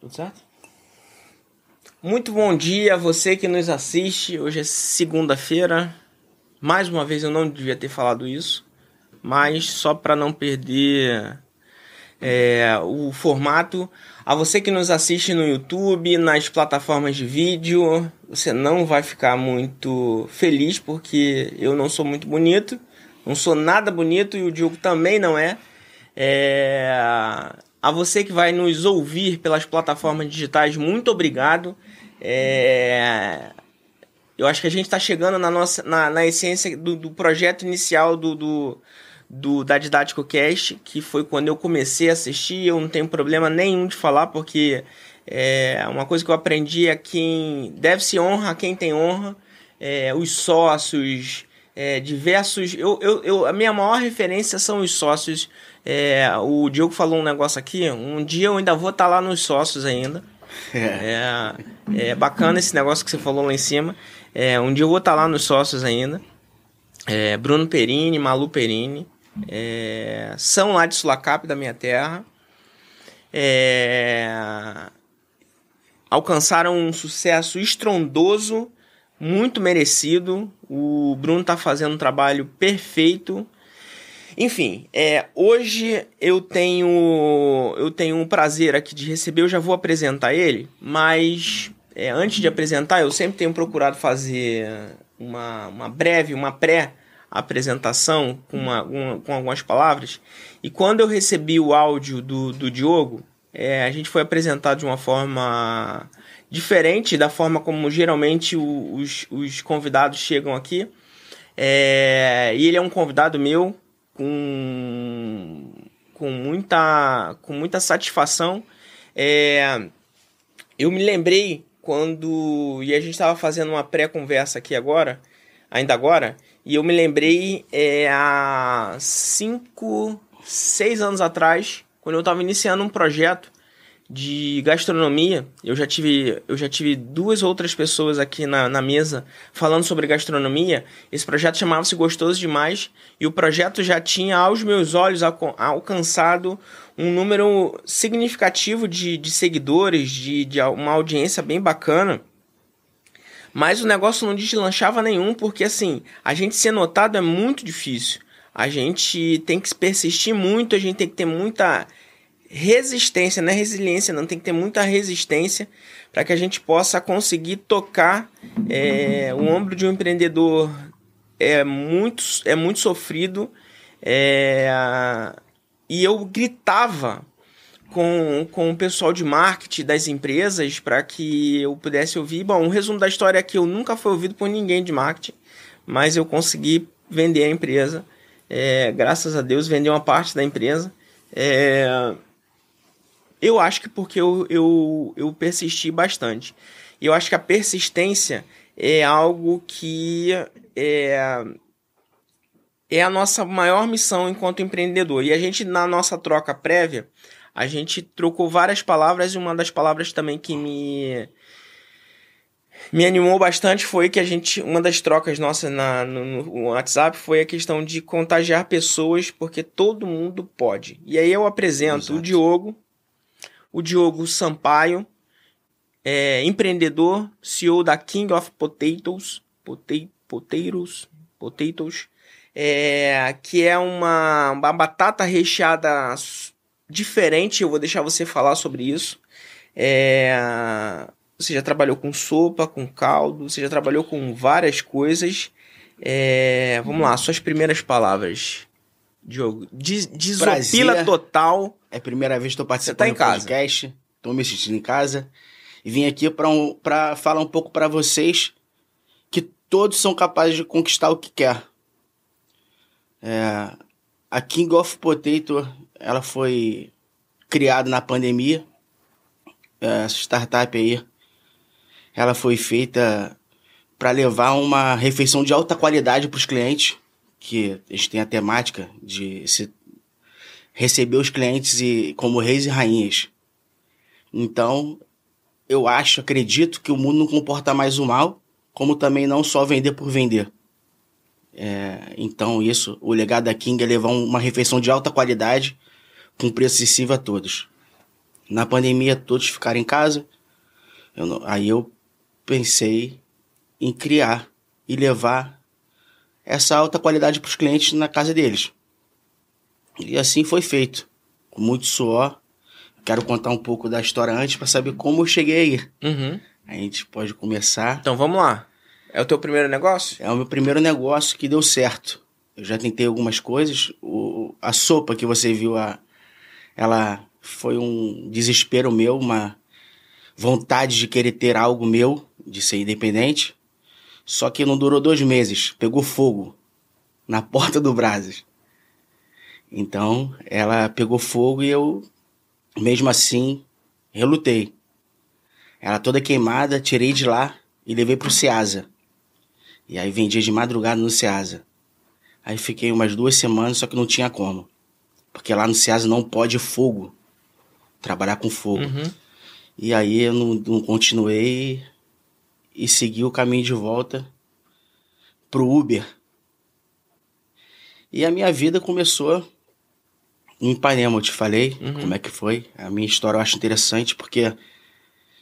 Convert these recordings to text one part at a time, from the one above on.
Tudo certo? Muito bom dia a você que nos assiste. Hoje é segunda-feira. Mais uma vez eu não devia ter falado isso, mas só para não perder é, o formato. A você que nos assiste no YouTube, nas plataformas de vídeo, você não vai ficar muito feliz porque eu não sou muito bonito, não sou nada bonito e o Diogo também não é. é a você que vai nos ouvir pelas plataformas digitais, muito obrigado. É... Eu acho que a gente está chegando na nossa na, na essência do, do projeto inicial do, do, do da Didático Cast, que foi quando eu comecei a assistir. Eu não tenho problema nenhum de falar, porque é uma coisa que eu aprendi é quem deve-se honra a quem tem honra. É, os sócios, é, diversos. Eu, eu, eu, a minha maior referência são os sócios é, o Diogo falou um negócio aqui. Um dia eu ainda vou estar tá lá nos sócios ainda. É. é, é bacana esse negócio que você falou lá em cima. É, um dia eu vou estar tá lá nos sócios ainda. É, Bruno Perini, Malu Perini. É, são lá de Sulacap, da minha terra. É, alcançaram um sucesso estrondoso, muito merecido. O Bruno está fazendo um trabalho perfeito. Enfim, é, hoje eu tenho eu tenho um prazer aqui de receber, eu já vou apresentar ele, mas é, antes de apresentar, eu sempre tenho procurado fazer uma, uma breve, uma pré-apresentação com, uma, uma, com algumas palavras. E quando eu recebi o áudio do, do Diogo, é, a gente foi apresentado de uma forma diferente da forma como geralmente os, os convidados chegam aqui. É, e ele é um convidado meu, com, com, muita, com muita satisfação. É, eu me lembrei quando. E a gente estava fazendo uma pré-conversa aqui agora, ainda agora, e eu me lembrei é, há cinco, seis anos atrás, quando eu estava iniciando um projeto de gastronomia. Eu já tive, eu já tive duas outras pessoas aqui na, na mesa falando sobre gastronomia. Esse projeto chamava-se Gostoso Demais e o projeto já tinha, aos meus olhos, alcançado um número significativo de, de seguidores, de, de uma audiência bem bacana. Mas o negócio não deslanchava nenhum, porque assim, a gente ser notado é muito difícil. A gente tem que persistir muito, a gente tem que ter muita resistência, não é resiliência, não tem que ter muita resistência para que a gente possa conseguir tocar é, o ombro de um empreendedor é muito é muito sofrido é, e eu gritava com, com o pessoal de marketing das empresas para que eu pudesse ouvir. Bom, um resumo da história é que eu nunca fui ouvido por ninguém de marketing, mas eu consegui vender a empresa. É, graças a Deus, vender uma parte da empresa. É, eu acho que porque eu, eu, eu persisti bastante. E eu acho que a persistência é algo que é, é a nossa maior missão enquanto empreendedor. E a gente, na nossa troca prévia, a gente trocou várias palavras e uma das palavras também que me me animou bastante foi que a gente uma das trocas nossas na, no, no, WhatsApp foi a questão de contagiar pessoas porque todo mundo pode. E aí eu apresento Exato. o Diogo, o Diogo Sampaio, é, empreendedor, CEO da King of Potatoes, pote, potatoes, potatoes é, que é uma, uma batata recheada diferente. Eu vou deixar você falar sobre isso. É, você já trabalhou com sopa, com caldo, você já trabalhou com várias coisas. É, vamos lá, suas primeiras palavras. Diogo, desopila total. É a primeira vez que estou participando tá em do casa. podcast. Estou me assistindo em casa. E vim aqui para um, falar um pouco para vocês que todos são capazes de conquistar o que quer. É, a King of Potato ela foi criada na pandemia. É, essa startup aí ela foi feita para levar uma refeição de alta qualidade para os clientes que a gente tem a temática de se receber os clientes e como reis e rainhas. Então, eu acho, acredito que o mundo não comporta mais o mal, como também não só vender por vender. É, então, isso, o legado da King é levar uma refeição de alta qualidade com preço acessível a todos. Na pandemia, todos ficaram em casa. Eu não- aí eu pensei em criar e levar essa alta qualidade para os clientes na casa deles. E assim foi feito, com muito suor. Quero contar um pouco da história antes para saber como eu cheguei aí. Uhum. A gente pode começar. Então vamos lá. É o teu primeiro negócio? É o meu primeiro negócio que deu certo. Eu já tentei algumas coisas. O, a sopa que você viu, a, ela foi um desespero meu, uma vontade de querer ter algo meu, de ser independente. Só que não durou dois meses. Pegou fogo na porta do Brasas. Então, ela pegou fogo e eu, mesmo assim, relutei. Ela toda queimada, tirei de lá e levei pro Ceasa. E aí vendia de madrugada no Ceasa. Aí fiquei umas duas semanas, só que não tinha como. Porque lá no Ceasa não pode fogo. Trabalhar com fogo. Uhum. E aí eu não, não continuei e segui o caminho de volta pro Uber. E a minha vida começou em Ipanema, eu te falei Uhum. como é que foi. A minha história eu acho interessante porque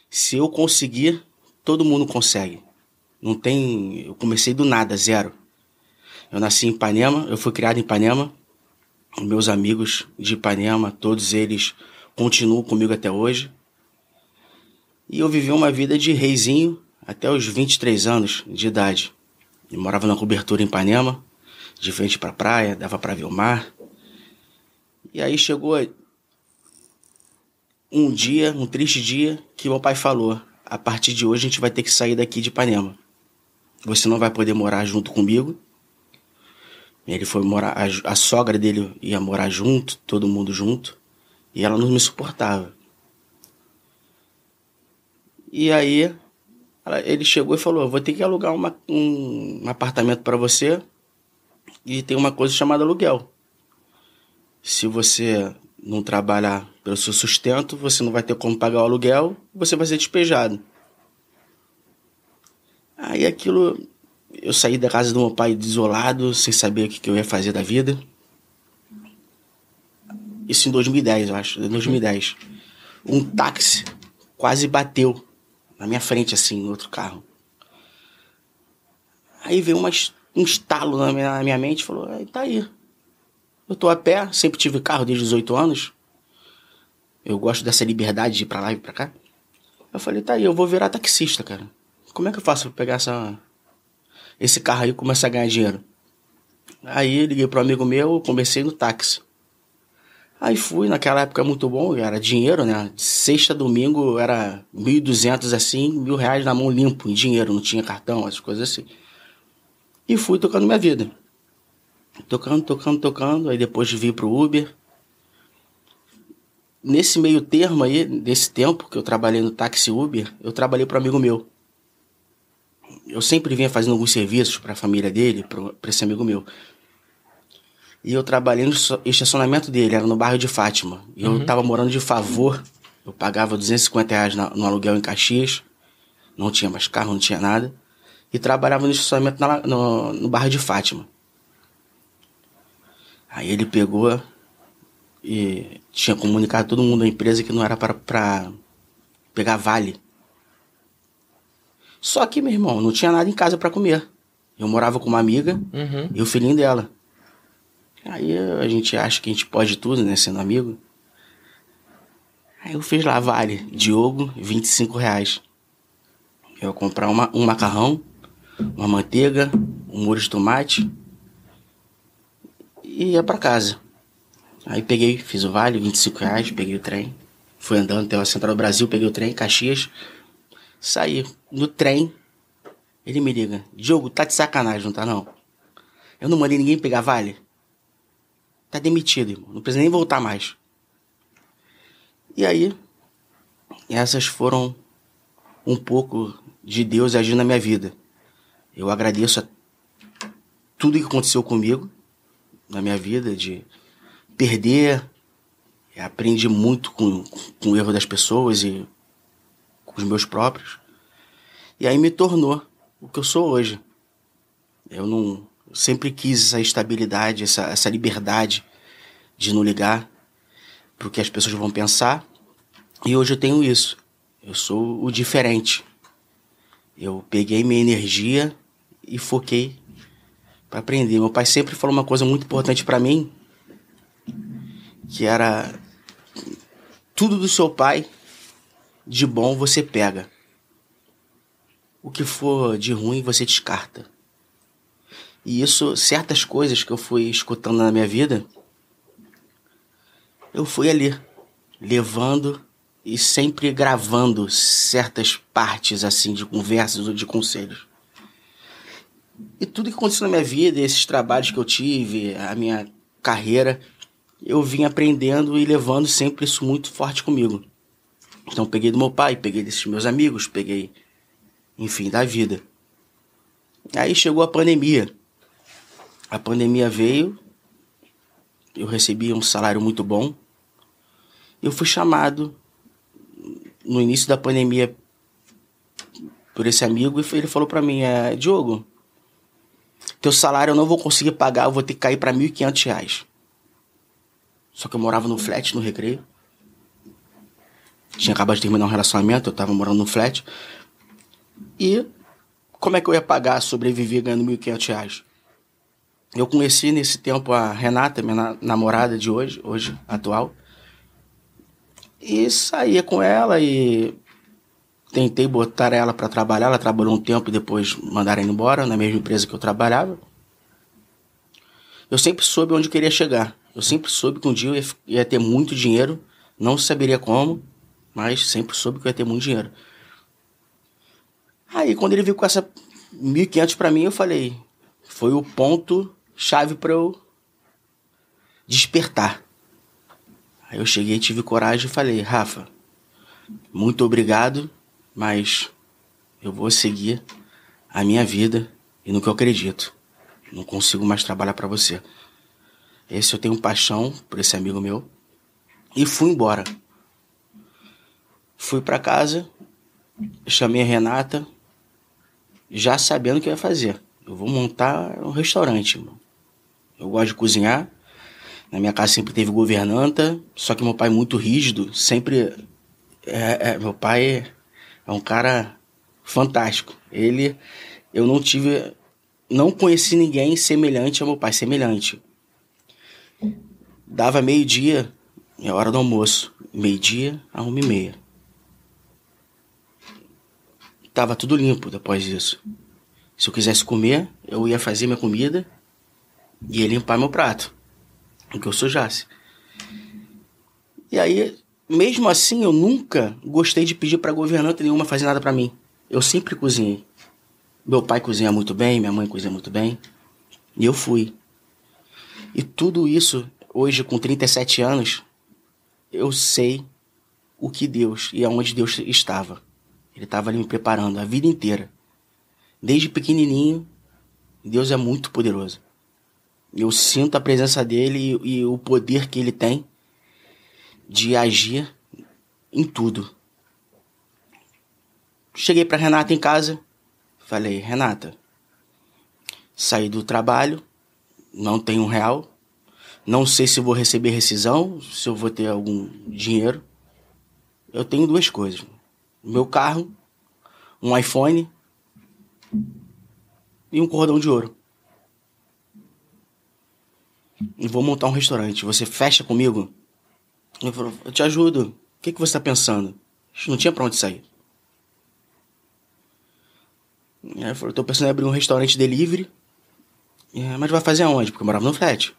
se eu conseguir, todo mundo consegue. Não tem. Eu comecei do nada, zero. Eu nasci em Ipanema, eu fui criado em Ipanema. Meus amigos de Ipanema, todos eles continuam comigo até hoje. E eu vivi uma vida de reizinho até os 23 anos de idade. Eu morava na cobertura em Ipanema, de frente pra praia, dava pra ver o mar. E aí chegou um dia, um triste dia, que meu pai falou: a partir de hoje a gente vai ter que sair daqui de Ipanema. Você não vai poder morar junto comigo. Ele foi morar, a, a sogra dele ia morar junto, todo mundo junto, e ela não me suportava. E aí ela- ele chegou e falou: "Eu vou ter que alugar uma- um, um apartamento para você e tem uma coisa chamada aluguel. Se você não trabalhar pelo seu sustento, você não vai ter como pagar o aluguel, você vai ser despejado. Aí aquilo, eu saí da casa do meu pai desolado, sem saber o que, eu ia fazer da vida. Isso em 2010, eu acho, em 2010. Um táxi quase bateu na minha frente, assim, no outro carro. Aí veio uma, um estalo na minha, na minha mente e falou: "Aí, tá aí. Eu tô a pé, sempre tive carro desde os 18 anos. Eu gosto dessa liberdade de ir pra lá e pra cá. Eu falei, tá aí, eu vou virar taxista, cara. Como é que eu faço pra pegar essa, esse carro aí e começar a ganhar dinheiro? Aí liguei pro amigo meu, comecei no táxi. Aí fui, naquela época muito bom, era dinheiro, né? Sexta domingo era 1.200 assim, mil reais na mão limpo, em dinheiro, não tinha cartão, essas coisas assim. E fui tocando minha vida. Tocando, tocando, tocando, aí depois vim pro Uber. Nesse meio termo aí, desse tempo que eu trabalhei no táxi Uber, eu trabalhei para amigo meu. Eu sempre vinha fazendo alguns serviços para a família dele, para esse amigo meu. E eu trabalhei no estacionamento dele, era no bairro de Fátima. E eu tava morando de favor. Eu pagava 250 reais na- no aluguel em Caxias. Não tinha mais carro, não tinha nada. E trabalhava no estacionamento na no, no bairro de Fátima. Aí ele pegou e tinha comunicado todo mundo da empresa que não era para pra pegar vale. Só que, meu irmão, não tinha nada em casa para comer. Eu morava com uma amiga Uhum. e o filhinho dela. Aí a gente acha que a gente pode tudo, né? Sendo amigo. Aí eu fiz lá, vale, Diogo, 25 reais. Eu ia comprar uma, um macarrão, uma manteiga, um molho de tomate e ia pra casa. Aí peguei, fiz o vale, 25 reais, peguei o trem. Fui andando até a Central do Brasil, peguei o trem, Caxias. Saí no trem. Ele me liga, Diogo, tá de sacanagem, não tá não? Eu não mandei ninguém pegar vale. Tá demitido, irmão. Não precisa nem voltar mais. E aí, essas foram um pouco de Deus agindo na minha vida. Eu agradeço a tudo que aconteceu comigo na minha vida, de perder. Aprendi muito com, com o erro das pessoas e com os meus próprios. E aí me tornou o que eu sou hoje. Eu não eu sempre quis essa estabilidade, essa, essa liberdade de não ligar para o que as pessoas vão pensar, E hoje eu tenho isso. Eu sou o diferente. Eu peguei minha energia e foquei para aprender. Meu pai sempre falou uma coisa muito importante para mim, que era tudo do seu pai de bom você pega. O que for de ruim você descarta. E isso, certas coisas que eu fui escutando na minha vida, eu fui ali, levando e sempre gravando certas partes assim de conversas ou de conselhos. E tudo que aconteceu na minha vida, esses trabalhos que eu tive, a minha carreira, eu vim aprendendo e levando sempre isso muito forte comigo. Então peguei do meu pai, peguei desses meus amigos, peguei, enfim, da vida. Aí chegou a pandemia. A pandemia veio, eu recebi um salário muito bom. Eu fui chamado no início da pandemia por esse amigo e ele falou para mim, é, Diogo, teu salário eu não vou conseguir pagar, eu vou ter que cair para R$ 1.500. Só que eu morava no flat, no recreio. Tinha acabado de terminar um relacionamento, eu tava morando no flat. E como é que eu ia pagar, sobreviver ganhando R$ 1.500? Eu conheci nesse tempo a Renata, minha namorada de hoje, hoje atual. E saía com ela e tentei botar ela para trabalhar. Ela trabalhou um tempo e depois mandaram embora na mesma empresa que eu trabalhava. Eu sempre soube onde eu queria chegar. Eu sempre soube que um dia eu ia, ia ter muito dinheiro. Não saberia como, mas sempre soube que eu ia ter muito dinheiro. Aí quando ele viu com essa 1.500 para mim, eu falei, foi o ponto chave para eu despertar. Aí eu cheguei, tive coragem e falei, Rafa, muito obrigado, mas eu vou seguir a minha vida e no que eu acredito. Não consigo mais trabalhar para você. Esse eu tenho paixão por esse amigo meu. E fui embora. Fui para casa, chamei a Renata, já sabendo o que eu ia fazer. Eu vou montar um restaurante, irmão. Eu gosto de cozinhar, na minha casa sempre teve governanta, só que meu pai é muito rígido, sempre. É, é, meu pai é um cara fantástico. Ele. Eu não tive. Não conheci ninguém semelhante ao meu pai, semelhante. Dava meio-dia, é hora do almoço. Meio-dia a uma e meia. Tava tudo limpo depois disso. Se eu quisesse comer, eu ia fazer minha comida e ia limpar meu prato que eu sujasse. E aí, mesmo assim, eu nunca gostei de pedir para governanta nenhuma fazer nada para mim. Eu sempre cozinhei. Meu pai cozinha muito bem, minha mãe cozinha muito bem. E eu fui. E tudo isso, hoje com 37 anos, eu sei o que Deus e aonde Deus estava. Ele estava ali me preparando a vida inteira. Desde pequenininho, Deus é muito poderoso. Eu sinto a presença dele e, e o poder que ele tem de agir em tudo. Cheguei para Renata em casa, falei: Renata, saí do trabalho, não tenho um real, não sei se vou receber rescisão, se eu vou ter algum dinheiro. Eu tenho duas coisas: meu carro, um iPhone e um cordão de ouro e vou montar um restaurante. Você fecha comigo? Ele falou, eu te ajudo. O que, que você está pensando? Não tinha para onde sair. Aí falou, tô pensando em abrir um restaurante delivery. Mas vai fazer aonde? Porque eu morava no flat.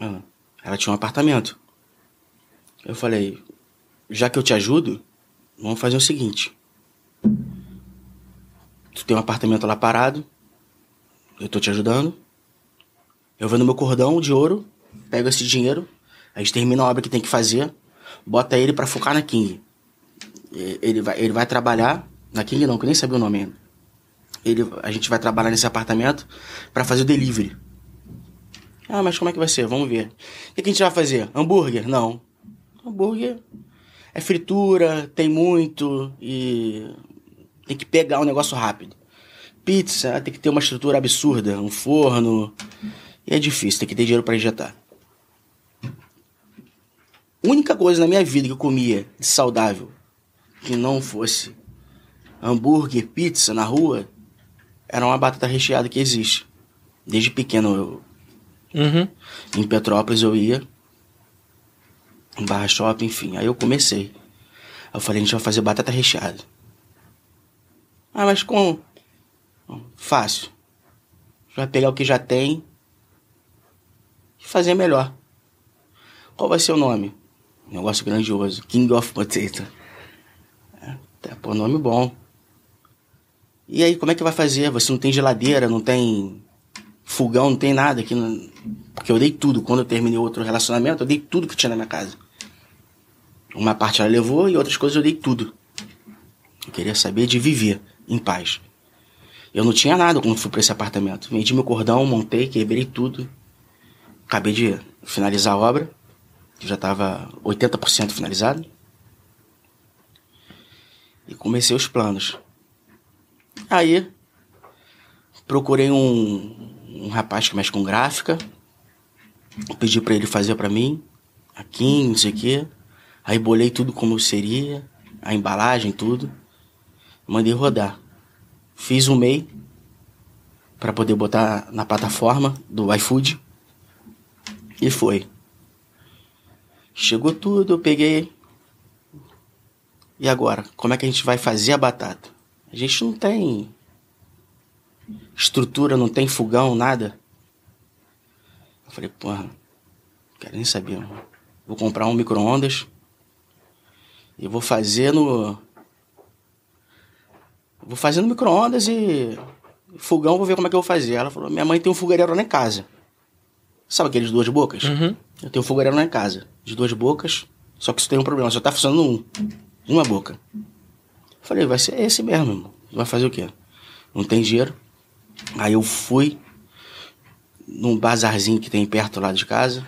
Ah, ela tinha um apartamento. Eu falei, já que eu te ajudo, vamos fazer o seguinte. Tu tem um apartamento lá parado. Eu tô te ajudando. Eu vendo meu cordão de ouro, pego esse dinheiro, a gente termina a obra que tem que fazer, bota ele para focar na King. Ele vai, ele vai trabalhar na King não, que eu nem sabia o nome ainda. Ele, a gente vai trabalhar nesse apartamento para fazer o delivery. Ah, mas como é que vai ser? Vamos ver. O que a gente vai fazer? Hambúrguer? Não. Hambúrguer é fritura, tem muito e tem que pegar um negócio rápido. Pizza tem que ter uma estrutura absurda, um forno. E é difícil, tem que ter dinheiro para injetar. Única coisa na minha vida que eu comia de saudável que não fosse hambúrguer, pizza na rua, era uma batata recheada que existe. Desde pequeno eu. Uhum. Em Petrópolis eu ia. Em Barra Shopping, enfim. Aí eu comecei. Eu falei, a gente vai fazer batata recheada. Ah, mas com. Fácil. A gente vai pegar o que já tem e fazer melhor. Qual vai ser o nome? Negócio grandioso. King of Potato. É, tá, pô, nome bom. E aí, como é que vai fazer? Você não tem geladeira, não tem fogão, não tem nada aqui. Porque eu dei tudo. Quando eu terminei outro relacionamento, eu dei tudo que tinha na minha casa. Uma parte ela levou e outras coisas eu dei tudo. Eu queria saber de viver em paz. Eu não tinha nada quando fui para esse apartamento. Vendi meu cordão, montei, quebrei tudo. Acabei de finalizar a obra, que já estava 80% finalizado. E comecei os planos. Aí, procurei um, um rapaz que mexe com gráfica. Pedi para ele fazer para mim, aqui, não sei o quê. Aí bolei tudo como seria, a embalagem, tudo. Mandei rodar. Fiz um MEI para poder botar na plataforma do iFood. E foi. Chegou tudo, eu peguei. E agora? Como é que a gente vai fazer a batata? A gente não tem estrutura, não tem fogão, nada. Eu falei, porra, não quero nem saber. Vou comprar um micro-ondas e vou fazer no. Vou fazer no micro-ondas e. Fogão, vou ver como é que eu vou fazer. Ela falou: minha mãe tem um fogareiro lá em casa. Sabe aqueles duas bocas? Uhum. Eu tenho um fogareiro lá em casa, de duas bocas, só que isso tem um problema, só tá funcionando um. Uma boca. Falei, vai ser esse mesmo, irmão. Vai fazer o quê? Não tem dinheiro. Aí eu fui num bazarzinho que tem perto lá de casa.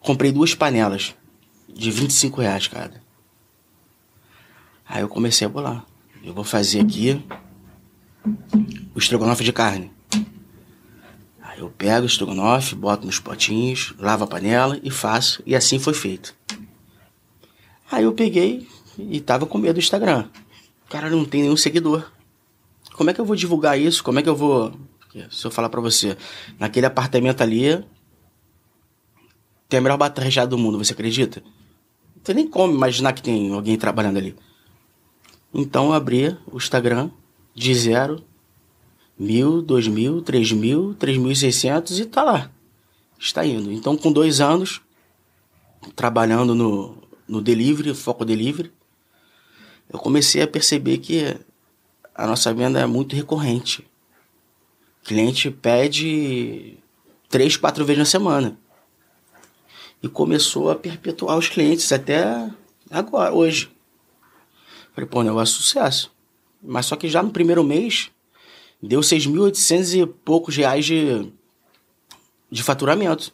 Comprei duas panelas de 25 reais cada. Aí eu comecei a bolar. Eu vou fazer aqui o estrogonofe de carne. Eu pego o estrogonofe, boto nos potinhos, lavo a panela e faço. E assim foi feito. Aí eu peguei e tava com medo do Instagram. Cara, não tem nenhum seguidor. Como é que eu vou divulgar isso? Como é que eu vou. Se eu falar pra você, naquele apartamento ali tem a melhor recheada do mundo, você acredita? Tem nem como imaginar que tem alguém trabalhando ali. Então eu abri o Instagram de zero, mil, dois mil, três mil, três mil e seiscentos e tá lá. Está indo. Então com dois anos, trabalhando no, no delivery, foco delivery, eu comecei a perceber que a nossa venda é muito recorrente. O cliente pede três, quatro vezes na semana. E começou a perpetuar os clientes até agora, hoje. Falei, pô, negócio é sucesso. Mas só que já no primeiro mês deu 6.800 e poucos reais de, de faturamento.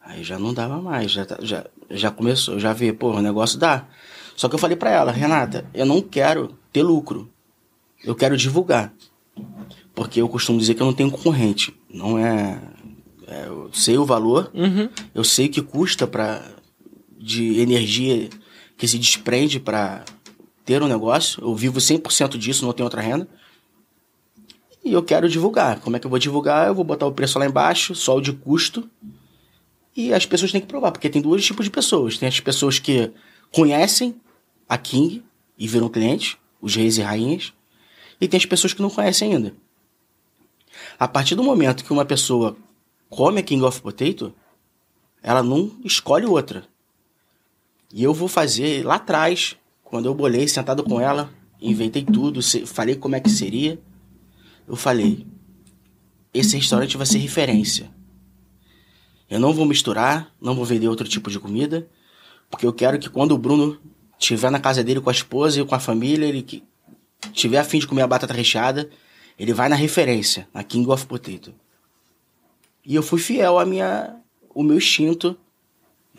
Aí já não dava mais, já, tá, já, já começou, já vi, pô, o negócio dá. Só que eu falei para ela, Renata, eu não quero ter lucro. Eu quero divulgar. Porque eu costumo dizer que eu não tenho concorrente. Não é. é eu sei o valor, Uhum. eu sei o que custa para de energia que se desprende para ter um negócio. Eu vivo 100% disso, não tenho outra renda. E eu quero divulgar. Como é que eu vou divulgar? Eu vou botar o preço lá embaixo, só o de custo. E as pessoas têm que provar, porque tem dois tipos de pessoas. Tem as pessoas que conhecem a King e viram clientes, os reis e rainhas, e tem as pessoas que não conhecem ainda. A partir do momento que uma pessoa come a King of Potato, ela não escolhe outra. E eu vou fazer lá atrás, quando eu bolei sentado com ela, inventei tudo, falei como é que seria. Eu falei: esse restaurante vai ser referência. Eu não vou misturar, não vou vender outro tipo de comida, porque eu quero que quando o Bruno estiver na casa dele com a esposa e com a família, ele que tiver a fim de comer a batata recheada, ele vai na referência, na King of Potato. E eu fui fiel à minha, o meu instinto.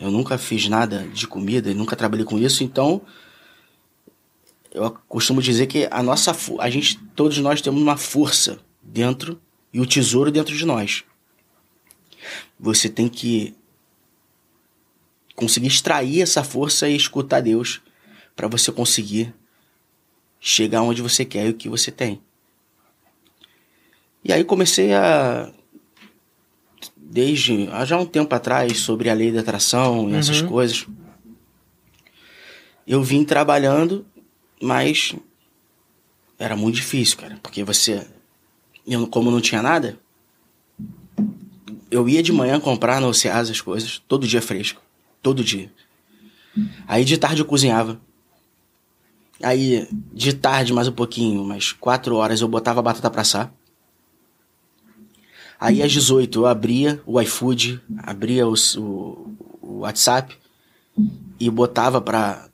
Eu nunca fiz nada de comida, nunca trabalhei com isso, então eu costumo dizer que a nossa, a gente, todos nós temos uma força dentro e o tesouro dentro de nós. Você tem que conseguir extrair essa força e escutar Deus para você conseguir chegar onde você quer e o que você tem. E aí comecei a desde há já um tempo atrás sobre a lei da atração e uhum. essas coisas. Eu vim trabalhando, mas era muito difícil, cara, porque você eu, como não tinha nada, eu ia de manhã comprar no Ceasa as coisas, todo dia fresco, todo dia. Aí de tarde eu cozinhava. Aí de tarde mais um pouquinho, umas quatro horas eu botava a batata pra assar. Aí às 18 eu abria o iFood, abria o, o, o WhatsApp e botava para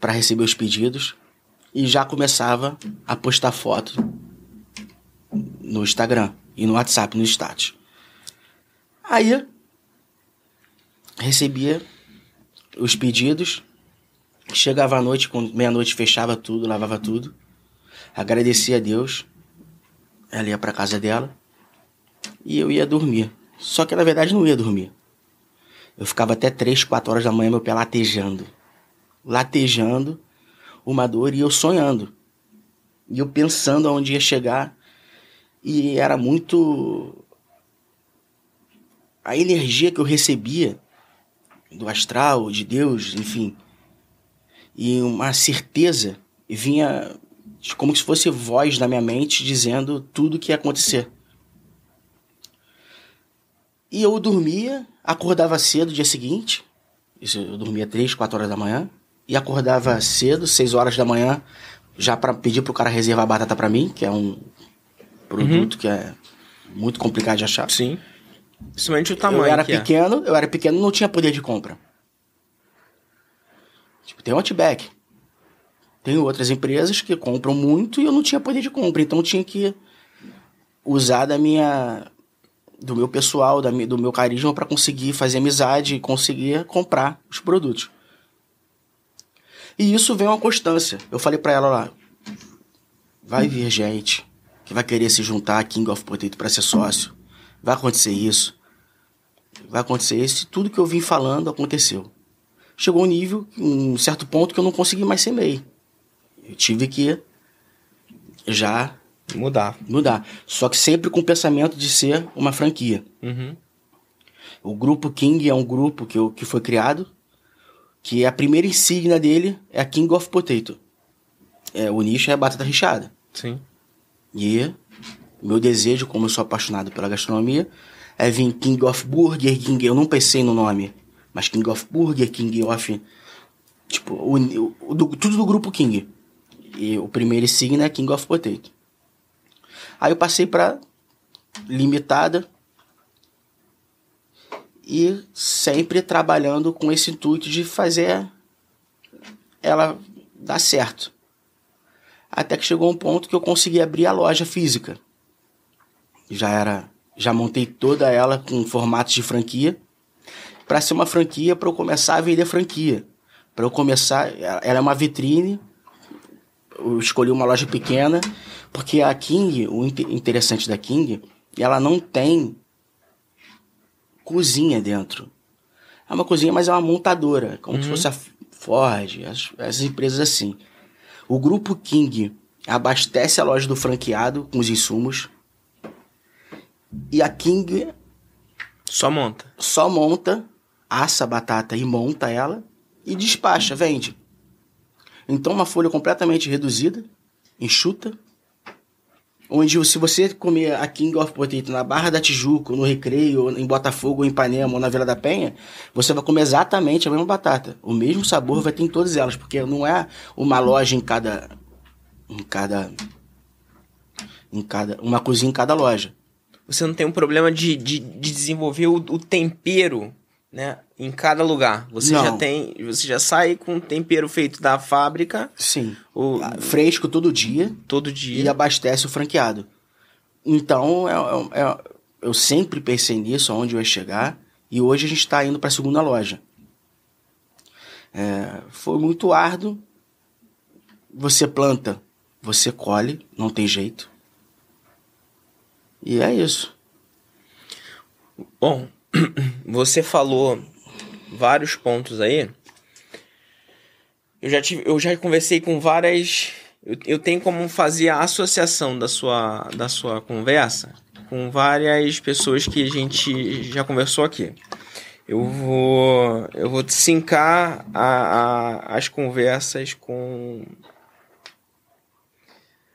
para receber os pedidos e já começava a postar foto no Instagram e no WhatsApp, no status. Aí recebia os pedidos, chegava à noite, quando meia-noite fechava tudo, lavava tudo, agradecia a Deus, ela ia para casa dela e eu ia dormir. Só que na verdade não ia dormir. Eu ficava até 3, 4 horas da manhã meu pé latejando. Latejando uma dor e eu sonhando. E eu pensando aonde ia chegar. E era muito. A energia que eu recebia do astral, de Deus, enfim. E uma certeza vinha como se fosse voz na minha mente dizendo tudo o que ia acontecer. E eu dormia, acordava cedo dia seguinte. Eu dormia 3, 4 horas da manhã. E acordava cedo, 6 horas da manhã, já para pedir pro cara reservar batata para mim, que é um produto uhum. que é muito complicado de achar. Sim. Principalmente o tamanho. Eu era é. pequeno, é. eu era pequeno não tinha poder de compra. Tipo, tem Outback. Tem outras empresas que compram muito e eu não tinha poder de compra. Então eu tinha que usar da minha do meu pessoal, da, do meu carisma para conseguir fazer amizade e conseguir comprar os produtos. E isso vem uma constância. Eu falei para ela lá, vai vir gente que vai querer se juntar a King of Potato para ser sócio. Vai acontecer isso. Vai acontecer isso. E tudo que eu vim falando aconteceu. Chegou um nível, um certo ponto que eu não consegui mais ser MEI. Eu tive que já Mudar. Mudar. Só que sempre com o pensamento de ser uma franquia. Uhum. O grupo King é um grupo que, eu, que foi criado, que a primeira insígnia dele é a King of Potato. É, o nicho é a batata recheada. Sim. E meu desejo, como eu sou apaixonado pela gastronomia, é vir King of Burger, King. Eu não pensei no nome, mas King of Burger, King of. Tipo, o, o, do, tudo do grupo King. E o primeiro insígnia é King of Potato. Aí eu passei para limitada e sempre trabalhando com esse intuito de fazer ela dar certo. Até que chegou um ponto que eu consegui abrir a loja física. Já era, já montei toda ela com formatos de franquia para ser uma franquia para eu começar a vender franquia. Para eu começar, ela é uma vitrine. Eu escolhi uma loja pequena porque a King, o interessante da King, ela não tem cozinha dentro. É uma cozinha, mas é uma montadora, como uhum. se fosse a Ford, as, as empresas assim. O grupo King abastece a loja do franqueado com os insumos. E a King só monta. Só monta, assa a batata e monta ela e despacha, vende. Então uma folha completamente reduzida, enxuta, onde se você comer a King of Potato na Barra da Tijuca, no Recreio, em Botafogo, em Ipanema, ou na Vila da Penha, você vai comer exatamente a mesma batata. O mesmo sabor vai ter em todas elas, porque não é uma loja em cada em cada em cada uma cozinha em cada loja. Você não tem um problema de, de, de desenvolver o, o tempero né? Em cada lugar. Você Não. já tem. Você já sai com tempero feito da fábrica. Sim. O, Fresco todo dia. Todo dia. E abastece o franqueado. Então, é, é, é, eu sempre pensei nisso, aonde eu ia chegar. E hoje a gente está indo para a segunda loja. É, foi muito árduo. Você planta, você colhe, não tem jeito. E é isso. Bom, você falou vários pontos aí. Eu já, tive, eu já conversei com várias. Eu, eu tenho como fazer a associação da sua, da sua conversa com várias pessoas que a gente já conversou aqui. Eu vou, eu vou sincar a, a, as conversas com.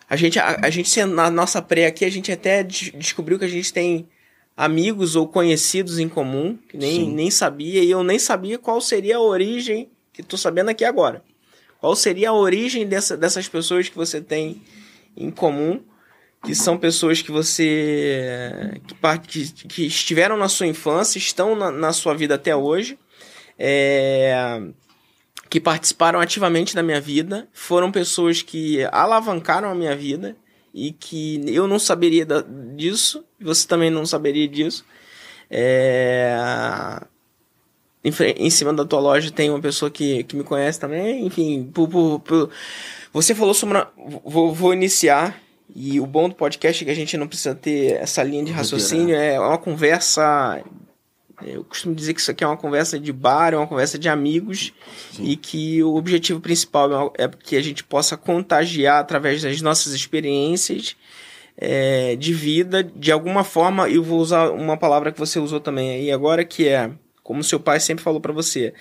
A gente, a, a gente, na nossa pré aqui, a gente até descobriu que a gente tem amigos ou conhecidos em comum, que nem, nem sabia, e eu nem sabia qual seria a origem, que tô sabendo aqui agora. Qual seria a origem dessa, dessas pessoas que você tem em comum, que são pessoas que você. que, que, que estiveram na sua infância, estão na, na sua vida até hoje, é, que participaram ativamente da minha vida, foram pessoas que alavancaram a minha vida e que eu não saberia da, disso, você também não saberia disso. É, em, em, cima da tua loja tem uma pessoa que, que me conhece também, enfim, por, por, por você falou sobre. Uma, vou, vou iniciar. E o bom do podcast é que a gente não precisa ter essa linha de raciocínio, é uma conversa eu costumo dizer que isso aqui é uma conversa de bar, é uma conversa de amigos Sim. e que o objetivo principal é que a gente possa contagiar através das nossas experiências é, de vida, de alguma forma. Eu vou usar uma palavra que você usou também aí agora, que é como seu pai sempre falou para você,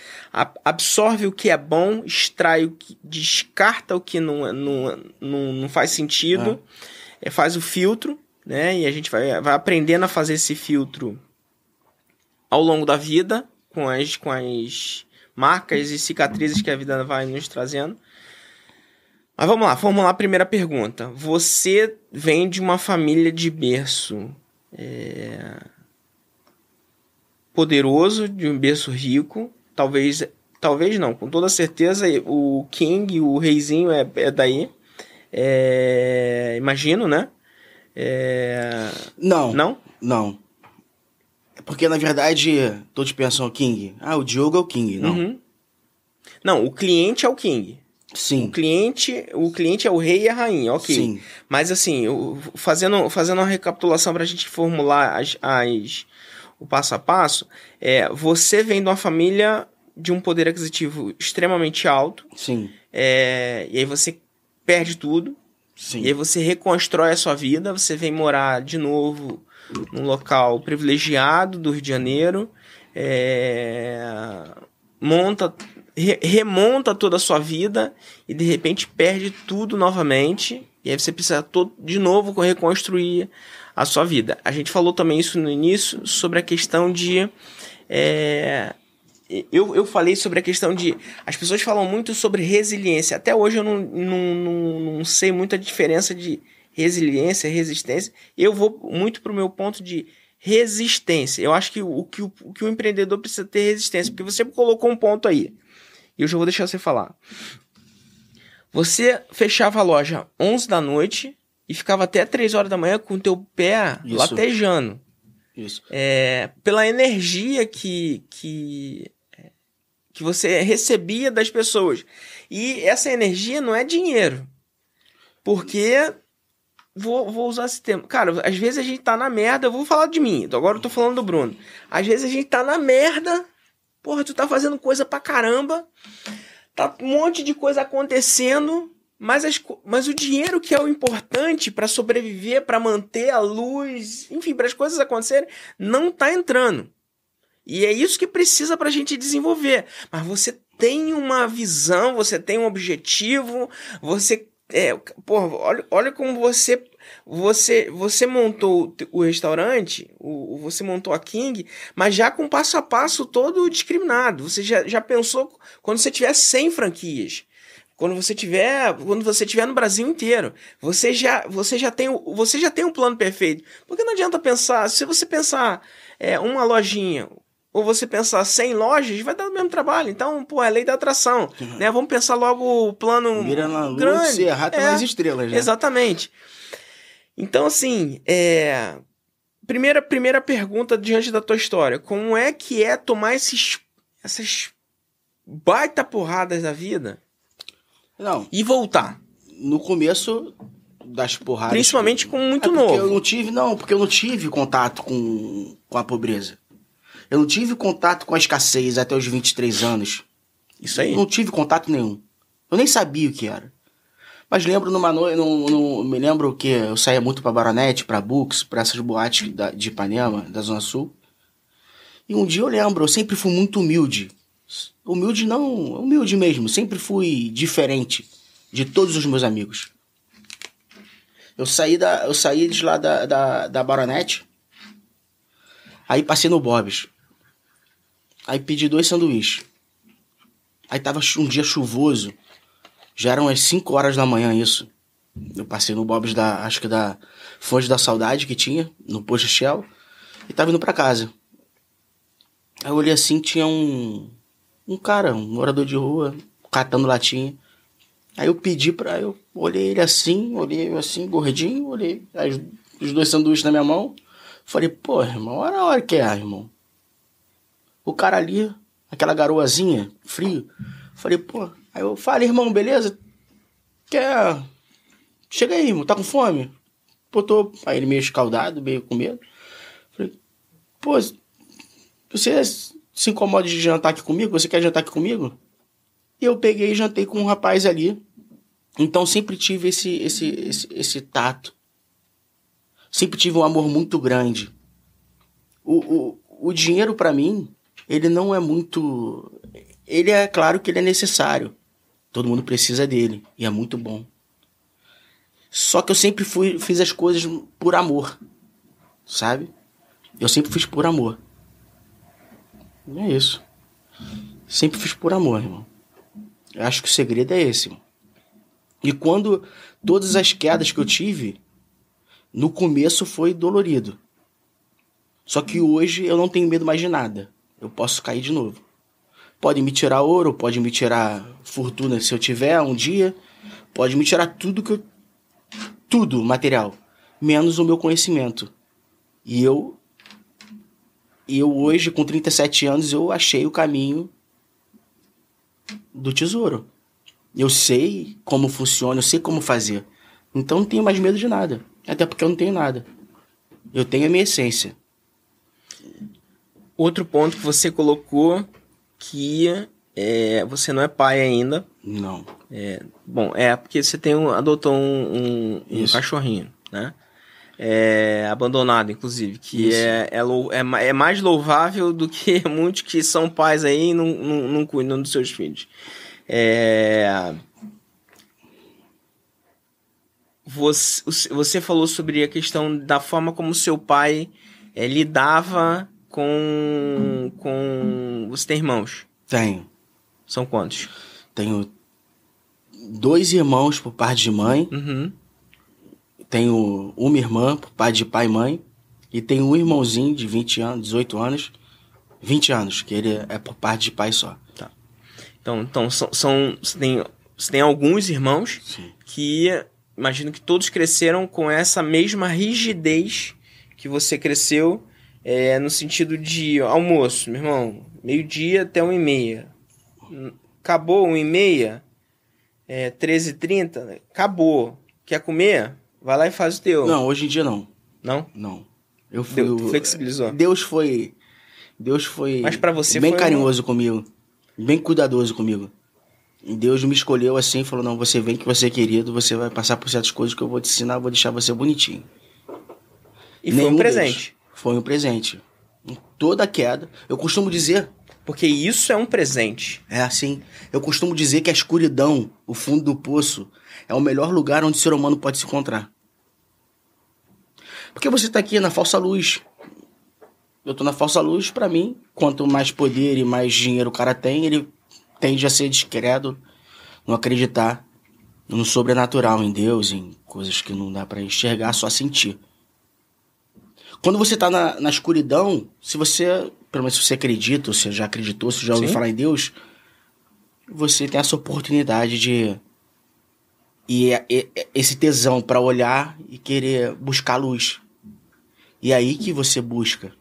absorve o que é bom, extrai o que, descarta o que não, não, não, não faz sentido, é. É, faz o filtro, né? E a gente vai, vai aprendendo a fazer esse filtro ao longo da vida, com as, com as marcas e cicatrizes que a vida vai nos trazendo. Mas vamos lá, vamos lá a primeira pergunta. Você vem de uma família de berço é... poderoso, de um berço rico, talvez, talvez não, com toda certeza o King, o reizinho é, é daí. É... Imagino, né? É... Não. Não? Não. Porque, na verdade, todos pensam King. Ah, o Diogo é o King, não. Uhum. Não, o cliente é o King. Sim. O cliente, o cliente é o rei e a rainha, ok. Sim. Mas assim, fazendo, fazendo uma recapitulação para a gente formular as, as, o passo a passo, é, você vem de uma família de um poder aquisitivo extremamente alto. Sim. É, e aí você perde tudo. Sim. E aí você reconstrói a sua vida, você vem morar de novo num local privilegiado do Rio de Janeiro, é, monta, re, remonta toda a sua vida e de repente perde tudo novamente. E aí você precisa todo, de novo reconstruir a sua vida. A gente falou também isso no início sobre a questão de. É, eu, eu falei sobre a questão de. As pessoas falam muito sobre resiliência. Até hoje eu não, não, não, não sei muita diferença de resiliência, resistência. Eu vou muito para o meu ponto de resistência. Eu acho que o, que o, que o empreendedor precisa ter resistência, porque você colocou um ponto aí. E eu já vou deixar você falar. Você fechava a loja 11 da noite e ficava até 3 horas da manhã com o teu pé Isso. latejando. Isso. É, pela energia que, que, que você recebia das pessoas. E essa energia não é dinheiro. Porque Vou, vou usar esse termo. Cara, às vezes a gente tá na merda. Eu vou falar de mim. Então agora eu tô falando do Bruno. Às vezes a gente tá na merda. Porra, tu tá fazendo coisa pra caramba. Tá um monte de coisa acontecendo. Mas, as, mas o dinheiro que é o importante para sobreviver, para manter a luz, enfim, para as coisas acontecerem, não tá entrando. E é isso que precisa para a gente desenvolver. Mas você tem uma visão, você tem um objetivo, você é, porra, olha, olha como você você você montou o restaurante, o, você montou a King, mas já com passo a passo todo discriminado. Você já, já pensou quando você tiver 100 franquias, quando você tiver, quando você tiver no Brasil inteiro, você já você já tem você já tem um plano perfeito. Porque não adianta pensar, se você pensar é, uma lojinha, ou você pensar 100 lojas, vai dar o mesmo trabalho. Então, pô, é lei da atração. Uhum. Né? Vamos pensar logo o plano Mira na luz, grande. errar, é, nas estrelas. Né? Exatamente. Então, assim, é... primeira, primeira pergunta diante da tua história. Como é que é tomar esses, essas baita porradas da vida Não. e voltar? No começo das porradas... Principalmente com muito é novo. eu não tive, não, porque eu não tive contato com, com a pobreza. Eu não tive contato com a escassez até os 23 anos. Isso aí. Não tive contato nenhum. Eu nem sabia o que era. Mas lembro numa noite, no, no, me lembro que eu saía muito pra Baronete, pra Books, pra essas boates da, de Ipanema, da Zona Sul. E um dia eu lembro, eu sempre fui muito humilde. Humilde não, humilde mesmo, sempre fui diferente de todos os meus amigos. Eu saí, da, eu saí de lá da, da, da Baronete, aí passei no Bob's. Aí pedi dois sanduíches. Aí tava um dia chuvoso, já eram as 5 horas da manhã isso. Eu passei no Bob's da, acho que da Fonte da Saudade que tinha, no Posto Shell, e tava indo pra casa. Aí eu olhei assim, tinha um, um cara, um morador de rua, catando latinha. Aí eu pedi pra. Eu olhei ele assim, olhei ele assim, gordinho, olhei as, os dois sanduíches na minha mão. Falei, pô, irmão, olha a hora que é, irmão. O cara ali, aquela garoazinha, frio. Falei, pô. Aí eu falei, irmão, beleza? Quer. Chega aí, irmão, tá com fome? Botou. Aí ele meio escaldado, meio com medo. Falei, pô, você se incomoda de jantar aqui comigo? Você quer jantar aqui comigo? E eu peguei e jantei com um rapaz ali. Então sempre tive esse, esse, esse, esse tato. Sempre tive um amor muito grande. O, o, o dinheiro para mim, ele não é muito. Ele é claro que ele é necessário. Todo mundo precisa dele. E é muito bom. Só que eu sempre fui, fiz as coisas por amor. Sabe? Eu sempre fiz por amor. É isso. Sempre fiz por amor, irmão. Eu acho que o segredo é esse. Irmão. E quando todas as quedas que eu tive, no começo foi dolorido. Só que hoje eu não tenho medo mais de nada. Eu posso cair de novo. Pode me tirar ouro, pode me tirar fortuna se eu tiver um dia, pode me tirar tudo que eu tudo material, menos o meu conhecimento. E eu eu hoje, com 37 anos, eu achei o caminho do tesouro. Eu sei como funciona, eu sei como fazer. Então não tenho mais medo de nada. Até porque eu não tenho nada. Eu tenho a minha essência. Outro ponto que você colocou que é, você não é pai ainda. Não. É, bom, é porque você tem um, adotou um, um, um cachorrinho, né? é, abandonado, inclusive, que é, é, é, é, mais louvável do que muitos que são pais aí e não, não, não cuidam dos seus filhos. É... Você, você falou sobre a questão da forma como seu pai é, lidava com, com. Você tem irmãos? Tenho. São quantos? Tenho dois irmãos por parte de mãe. Uhum tenho uma irmã, por pai de pai e mãe, e tenho um irmãozinho de 20 anos, 18 anos, 20 anos, que ele é por parte de pai só. Tá. Então, então são, são você, tem, você tem alguns irmãos Sim. que imagino que todos cresceram com essa mesma rigidez que você cresceu, é, no sentido de almoço, meu irmão, meio-dia até 1 e meia. Acabou 1 e meia, é, 13h30, acabou. Quer comer? Vai lá e faz o teu. Não, hoje em dia não. Não? Não. Eu fui. Deu, flexibilizou. Deus foi. Deus foi. Mas para você bem carinhoso uma... comigo. Bem cuidadoso comigo. E Deus me escolheu assim e falou: Não, você vem que você é querido, você vai passar por certas coisas que eu vou te ensinar, vou deixar você bonitinho. E Nenhum foi um presente. Deus. Foi um presente. Em toda queda. Eu costumo dizer. Porque isso é um presente. É assim. Eu costumo dizer que a escuridão, o fundo do poço, é o melhor lugar onde o ser humano pode se encontrar. Porque você está aqui na falsa luz. Eu estou na falsa luz, para mim, quanto mais poder e mais dinheiro o cara tem, ele tende a ser discreto, não acreditar no sobrenatural, em Deus, em coisas que não dá para enxergar, só sentir. Quando você está na, na escuridão, se você, pelo menos se você acredita, ou se já acreditou, se já ouviu Sim. falar em Deus, você tem essa oportunidade de e esse tesão para olhar e querer buscar luz. E é aí que você busca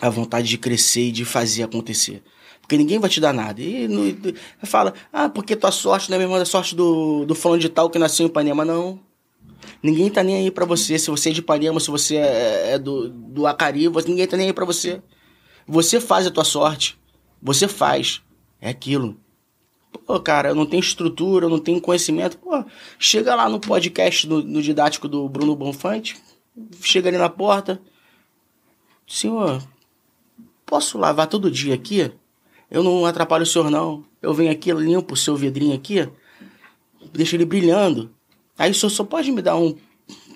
a vontade de crescer e de fazer acontecer. Porque ninguém vai te dar nada. E no, fala, ah, porque tua sorte não é a mesma da sorte do, do fulano de tal que nasceu em Ipanema. Não. Ninguém tá nem aí para você. Se você é de Ipanema, se você é, é do, do Acari, você, ninguém tá nem aí para você. Você faz a tua sorte. Você faz. É aquilo. Pô, cara, eu não tenho estrutura, eu não tenho conhecimento. Pô, chega lá no podcast, no, no didático do Bruno Bonfante. Chega ali na porta. Senhor, posso lavar todo dia aqui? Eu não atrapalho o senhor, não. Eu venho aqui, limpo o seu vidrinho aqui, deixo ele brilhando. Aí o senhor só pode me dar um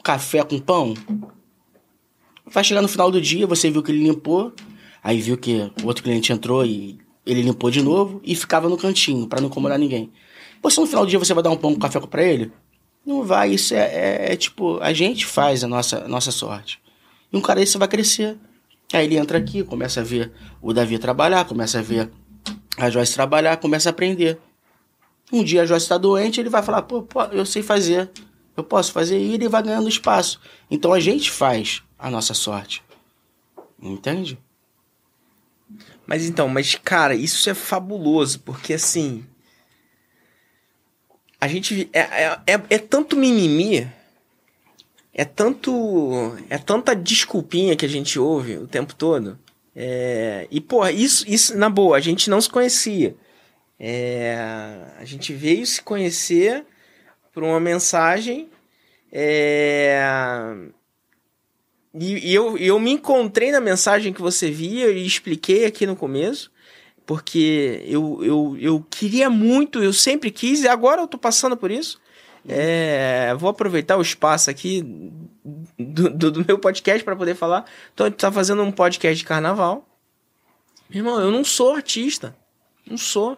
café com pão? Vai chegar no final do dia, você viu que ele limpou, aí viu que outro cliente entrou e ele limpou de novo e ficava no cantinho para não incomodar ninguém. Você no final do dia você vai dar um pão com café para ele? Não vai, isso é, é, é, tipo, a gente faz a nossa, nossa sorte. E um cara desse vai crescer. Aí ele entra aqui, começa a ver o Davi trabalhar, começa a ver a Joyce trabalhar, começa a aprender. Um dia a Joyce está doente, ele vai falar, pô, eu sei fazer, eu posso fazer, e ele vai ganhando espaço. Então a gente faz a nossa sorte. Entende? Mas então, mas cara, isso é fabuloso, porque assim. A gente. É, é, é, é tanto mimimi. É tanto. É tanta desculpinha que a gente ouve o tempo todo. É, e, pô, isso, isso, na boa, a gente não se conhecia. É, a gente veio se conhecer por uma mensagem. É, e, e eu, eu me encontrei na mensagem que você via e expliquei aqui no começo, porque eu, eu, eu queria muito, eu sempre quis, e agora eu tô passando por isso. É, vou aproveitar o espaço aqui do, do, do meu podcast para poder falar. Então, tá fazendo um podcast de carnaval. Meu irmão, eu não sou artista. Não sou.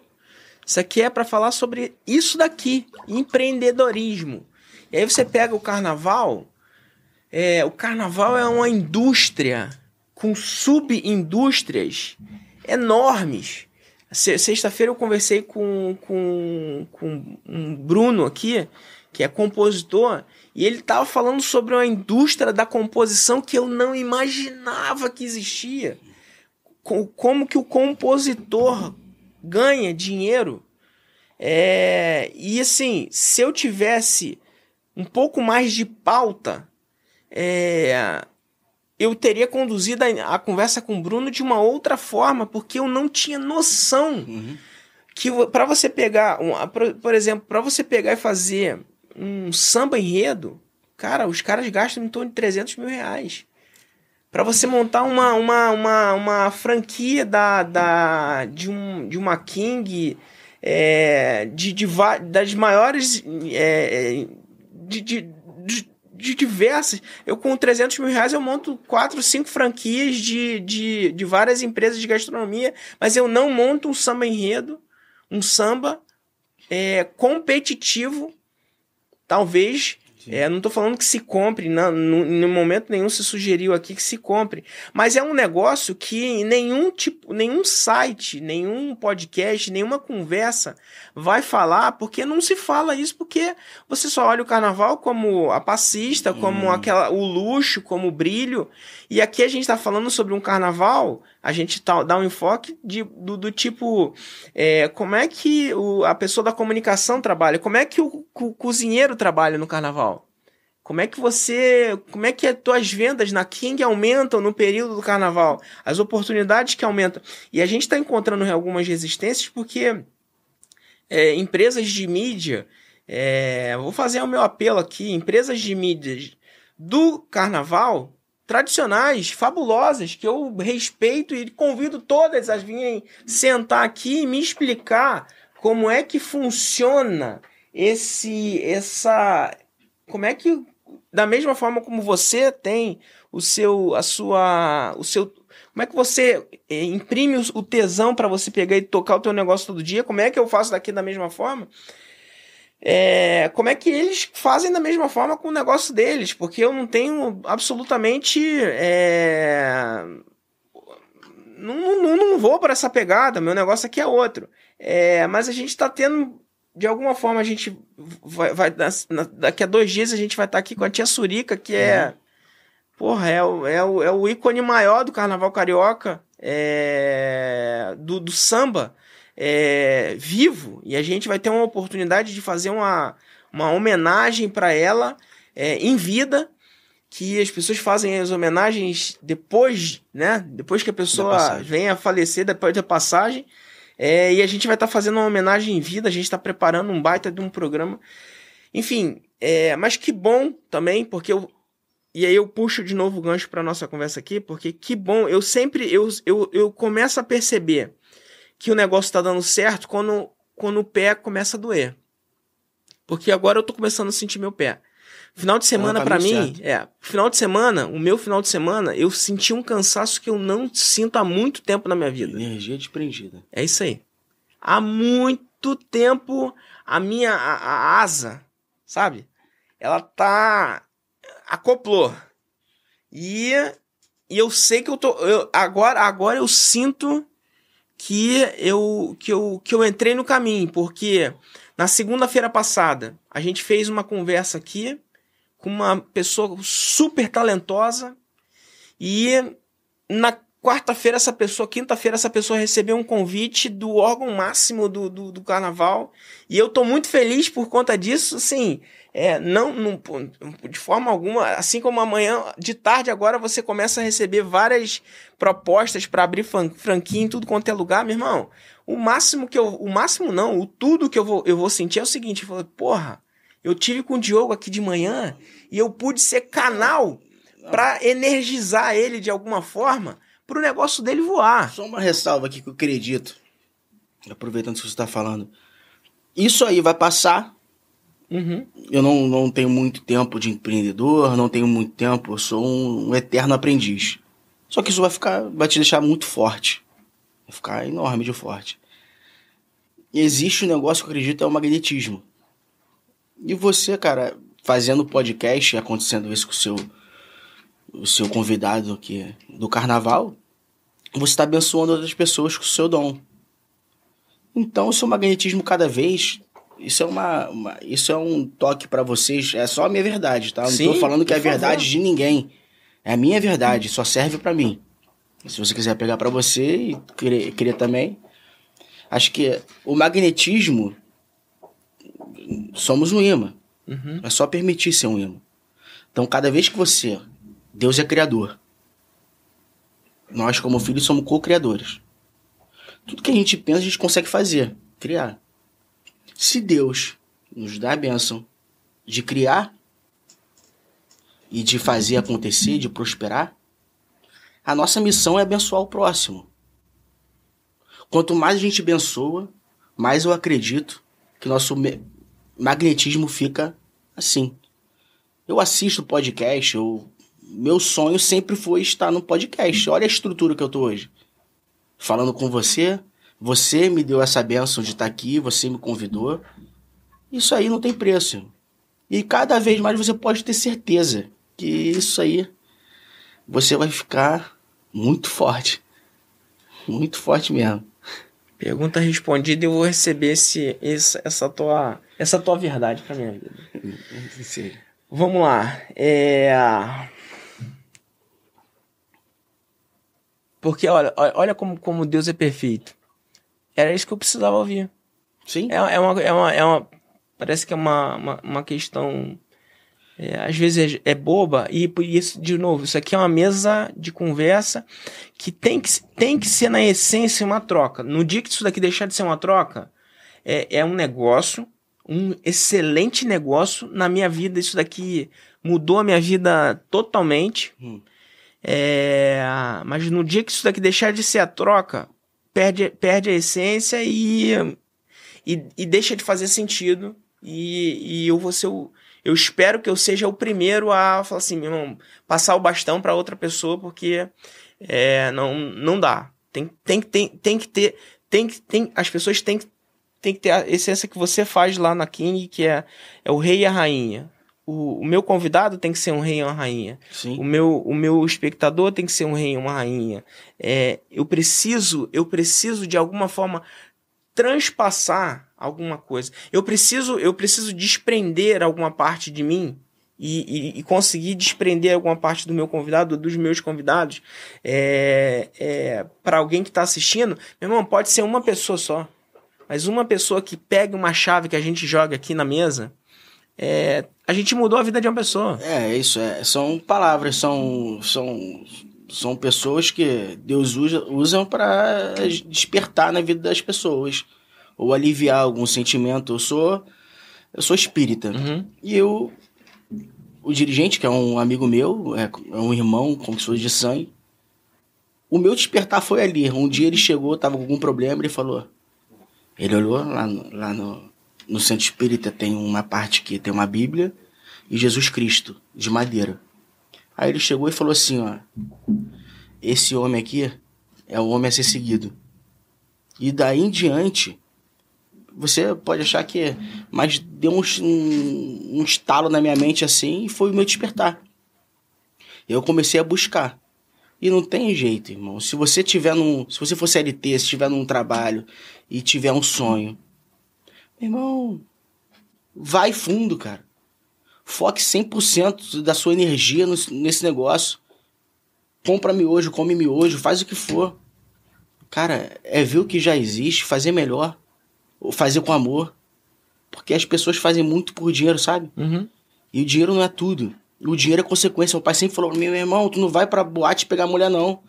Isso aqui é para falar sobre isso daqui, empreendedorismo. E aí você pega o carnaval, é, o carnaval é uma indústria com subindústrias enormes. Sexta-feira eu conversei com, com, com um Bruno aqui, que é compositor, e ele estava falando sobre uma indústria da composição que eu não imaginava que existia. Como que o compositor ganha dinheiro. É, e assim, se eu tivesse um pouco mais de pauta é, eu teria conduzido a, a, conversa com o Bruno de uma outra forma, porque eu não tinha noção uhum. que para você pegar, um, por, exemplo, para você pegar e fazer um samba enredo, cara, os caras gastam em torno de 300 mil reais. Para você montar uma, uma, uma, uma franquia da, da, de, um, de uma King, é, de, de, das maiores. É, de, de, de de diversas. Eu, com 300 mil reais, eu monto quatro, cinco franquias de, de, de várias empresas de gastronomia, mas eu não monto um samba enredo, um samba é, competitivo, talvez é, não estou falando que se compre, não, no, no, momento nenhum se sugeriu aqui que se compre, mas é um negócio que nenhum tipo, nenhum site, nenhum podcast, nenhuma conversa vai falar, porque não se fala isso, porque você só olha o carnaval como a passista, como hum. aquela, o luxo, como o brilho, e aqui a gente está falando sobre um carnaval, a gente tá, dá um enfoque de, do, do tipo, é, como é que o, a pessoa da comunicação trabalha, como é que o, o cozinheiro trabalha no carnaval. Como é que você. Como é que as tuas vendas na King aumentam no período do carnaval? As oportunidades que aumentam. E a gente está encontrando algumas resistências porque é, empresas de mídia. É, vou fazer o meu apelo aqui: empresas de mídia do carnaval tradicionais, fabulosas, que eu respeito e convido todas a virem sentar aqui e me explicar como é que funciona esse essa como é que da mesma forma como você tem o seu a sua o seu como é que você é, imprime o tesão para você pegar e tocar o teu negócio todo dia? Como é que eu faço daqui da mesma forma? É, como é que eles fazem da mesma forma com o negócio deles? Porque eu não tenho absolutamente. É, não, não, não vou para essa pegada, meu negócio aqui é outro. É, mas a gente está tendo. De alguma forma, a gente vai. vai daqui a dois dias a gente vai estar tá aqui com a tia Surica, que é. Uhum. Porra, é o, é, o, é o ícone maior do carnaval carioca, é, do, do samba é, vivo e a gente vai ter uma oportunidade de fazer uma, uma homenagem para ela é, em vida. que as pessoas fazem as homenagens depois, né? Depois que a pessoa vem a falecer, depois da passagem. É, e a gente vai estar tá fazendo uma homenagem em vida, a gente está preparando um baita de um programa. Enfim, é, mas que bom também, porque eu. E aí eu puxo de novo o gancho para nossa conversa aqui, porque que bom, eu sempre eu, eu, eu começo a perceber que o negócio está dando certo quando, quando o pé começa a doer. Porque agora eu tô começando a sentir meu pé. Final de semana, para mim, é. Final de semana, o meu final de semana, eu senti um cansaço que eu não sinto há muito tempo na minha vida. Energia desprendida. É isso aí. Há muito tempo, a minha a, a asa, sabe? Ela tá. acoplou. E, e eu sei que eu tô. Eu, agora, agora eu sinto que eu, que, eu, que eu entrei no caminho, porque na segunda-feira passada a gente fez uma conversa aqui com uma pessoa super talentosa. E na quarta-feira essa pessoa, quinta-feira essa pessoa recebeu um convite do órgão máximo do, do, do, carnaval. E eu tô muito feliz por conta disso, assim, é, não, não de forma alguma, assim como amanhã de tarde agora você começa a receber várias propostas para abrir franquia em tudo quanto é lugar, meu irmão, o máximo que eu, o máximo não, o tudo que eu vou, eu vou sentir é o seguinte, eu falo, porra, eu tive com o Diogo aqui de manhã e eu pude ser canal para energizar ele de alguma forma para o negócio dele voar. Só uma ressalva aqui que eu acredito, aproveitando que você está falando. Isso aí vai passar. Uhum. Eu não, não tenho muito tempo de empreendedor, não tenho muito tempo, eu sou um, um eterno aprendiz. Só que isso vai ficar, vai te deixar muito forte. Vai ficar enorme de forte. existe um negócio que eu acredito é o magnetismo. E você, cara, fazendo podcast, acontecendo isso com o seu, o seu convidado aqui do carnaval, você está abençoando outras pessoas com o seu dom. Então, o seu magnetismo cada vez. Isso é uma, uma isso é um toque para vocês. É só a minha verdade, tá? Não Sim, tô falando que é a verdade favor. de ninguém. É a minha verdade, só serve para mim. Se você quiser pegar para você e querer, querer também. Acho que o magnetismo somos um imã. Uhum. É só permitir ser um imã. Então, cada vez que você. Deus é criador. Nós, como filhos, somos co-criadores. Tudo que a gente pensa, a gente consegue fazer, criar. Se Deus nos dá a bênção de criar e de fazer acontecer, de prosperar, a nossa missão é abençoar o próximo. Quanto mais a gente abençoa, mais eu acredito que nosso magnetismo fica assim. Eu assisto podcast, eu, meu sonho sempre foi estar no podcast. Olha a estrutura que eu tô hoje. Falando com você, você me deu essa benção de estar aqui, você me convidou. Isso aí não tem preço. E cada vez mais você pode ter certeza que isso aí você vai ficar muito forte. Muito forte mesmo. Pergunta respondida, eu vou receber esse, essa, tua, essa tua verdade pra minha vida. Sim. Vamos lá. É... Porque olha, olha como, como Deus é perfeito. Era isso que eu precisava ouvir. Sim. É, é, uma, é, uma, é uma. Parece que é uma, uma, uma questão é, às vezes é, é, boba, e por isso, de novo, isso aqui é uma mesa de conversa que tem que, tem que ser, na essência, uma troca. No dia que isso daqui deixar de ser uma troca, é, é um negócio, um excelente negócio na minha vida. Isso daqui mudou a minha vida totalmente. Hum. É, mas no dia que isso daqui deixar de ser a troca, perde, perde a essência e, e, e deixa de fazer sentido. E, e eu vou ser o eu espero que eu seja o primeiro a falar assim, meu irmão, passar o bastão para outra pessoa, porque é, não, não dá. Tem, tem, tem, tem que ter. Tem, tem, as pessoas têm, têm que ter a essência que você faz lá na King, que é, é o rei e a rainha. O, o, meu convidado tem que ser um rei e uma rainha. Sim. O meu, o meu espectador tem que ser um rei e uma rainha. É, eu preciso, eu preciso de alguma forma transpassar alguma coisa. Eu preciso, eu preciso desprender alguma parte de mim e, e, e conseguir desprender alguma parte do meu convidado, dos meus convidados, é, é, para alguém que está assistindo. Meu irmão, pode ser uma pessoa só, mas uma pessoa que pega uma chave que a gente joga aqui na mesa é, a gente mudou a vida de uma pessoa. É, isso é. São palavras, são, são, são pessoas que Deus usa, usam para despertar na vida das pessoas ou aliviar algum sentimento. Eu sou eu sou espírita Uhum. e eu o dirigente que é um amigo meu, é, é um irmão, como se de sangue. O meu despertar foi ali. Um dia ele chegou, tava com algum problema, ele falou. Ele olhou lá, no, lá no, no centro espírita tem uma parte que tem uma Bíblia e Jesus Cristo de madeira. Aí ele chegou e falou assim, ó, esse homem aqui é o homem a ser seguido. E daí em diante, você pode achar que, mas deu um, um, um estalo na minha mente assim e foi o meu despertar. Eu comecei a buscar. E não tem jeito, irmão. Se você tiver num, se você for CLT, se tiver num trabalho e tiver um sonho, meu irmão, vai fundo, cara. Foque 100% da sua energia nesse negócio. Compra miojo, come miojo, faz o que for. Cara, é ver o que já existe, fazer melhor. Ou fazer com amor. Porque as pessoas fazem muito por dinheiro, sabe? Uhum. E o dinheiro não é tudo. O dinheiro é consequência. Meu pai sempre falou pra mim, meu irmão, tu não vai pra boate pegar mulher, não.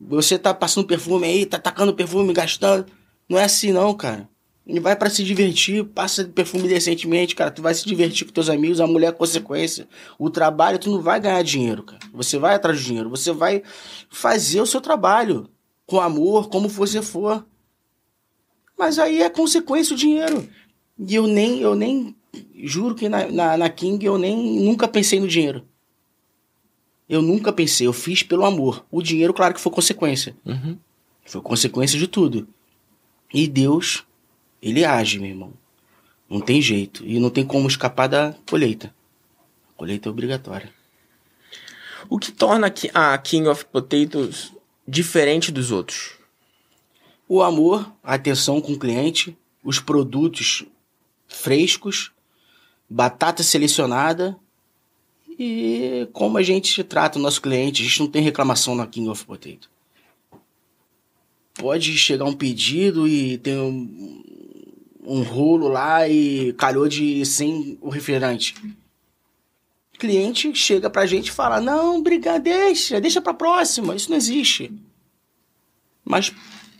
Você tá passando perfume aí, tá tacando perfume, gastando. Não é assim, não, cara. E vai pra se divertir, passa perfume decentemente, cara. Tu vai se divertir com teus amigos, a mulher é consequência. O trabalho, tu não vai ganhar dinheiro, cara. Você vai atrás do dinheiro. Você vai fazer o seu trabalho. Com amor, como você for. Mas aí é consequência o dinheiro. E eu nem, eu nem juro que na, na, na King eu nem nunca pensei no dinheiro. Eu nunca pensei, eu fiz pelo amor. O dinheiro, claro que foi consequência. Uhum. Foi consequência de tudo. E Deus, ele age, meu irmão. Não tem jeito. E não tem como escapar da colheita. A colheita é obrigatória. O que torna a Ki- a King of Potatoes diferente dos outros? O amor, a atenção com o cliente, os produtos frescos, batata selecionada e como a gente trata o nosso cliente. A gente não tem reclamação na King of Potato. Pode chegar um pedido e tem um, um rolo lá e calhou de sem o refrigerante. O cliente chega pra gente e fala: Não, obrigado, deixa, deixa pra próxima. Isso não existe. Mas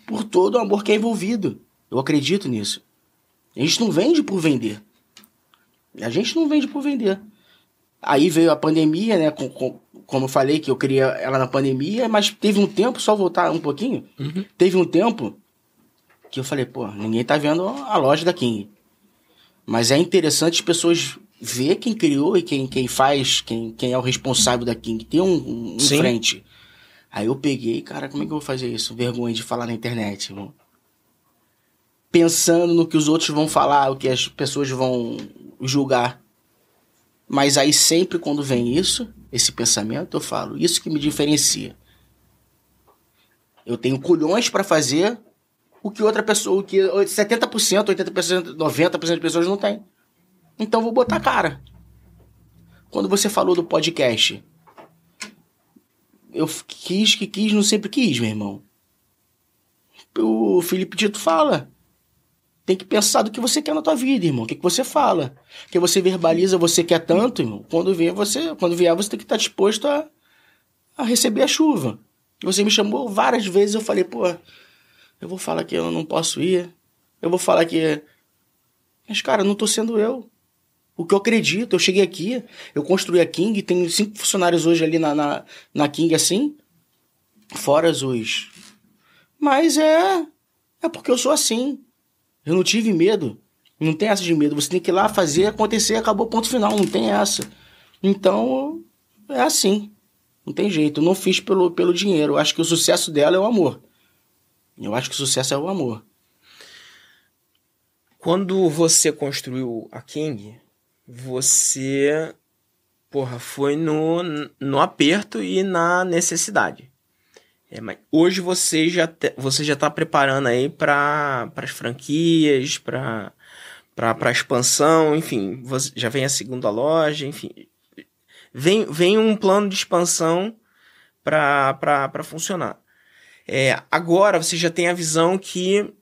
por todo o amor que é envolvido. Eu acredito nisso. A gente não vende por vender. A gente não vende por vender. Aí veio a pandemia, né? Com, com- como eu falei, que eu queria ela na pandemia, mas teve um tempo, só voltar um pouquinho, Uhum. teve um tempo que eu falei, pô, ninguém tá vendo a loja da King. Mas é interessante as pessoas ver quem criou e quem, quem faz, quem, quem é o responsável da King. Ter um, um Sim. frente. Aí eu peguei, cara, como é que eu vou fazer isso? Vergonha de falar na internet, irmão. Pensando no que os outros vão falar, o que as pessoas vão julgar. Mas aí sempre quando vem isso, esse pensamento, eu falo, isso que me diferencia. Eu tenho culhões pra fazer o que outra pessoa, o que 70%, 80%, 90% das pessoas não tem. Então vou botar cara. Quando você falou do podcast, eu quis que quis, não sempre quis, meu irmão. O Felipe Tito fala. Tem que pensar do que você quer na tua vida, irmão. O que, que você fala. Que você verbaliza, você quer tanto, irmão. Quando vier, você, quando vier, você tem que estar disposto a, a receber a chuva. Você me chamou várias vezes, eu falei, pô, eu vou falar que eu não posso ir. Eu vou falar que. Mas, cara, não tô sendo eu. O que eu acredito, eu cheguei aqui, eu construí a King, tenho cinco funcionários hoje ali na, na, na King assim, fora os. Mas é. É porque eu sou assim. Eu não tive medo. Não tem essa de medo. Você tem que ir lá fazer acontecer, acabou ponto final. Não tem essa. Então, é assim. Não tem jeito. Eu não fiz pelo, pelo dinheiro. Eu acho que o sucesso dela é o amor. Eu acho que o sucesso é o amor. Quando você construiu a King, você, porra, foi no, no aperto e na necessidade. É, mas hoje você já, te- você já tá preparando aí para as franquias, para para expansão, enfim, você, já vem a segunda loja, enfim. Vem, vem um plano de expansão para funcionar. É, agora você já tem a visão que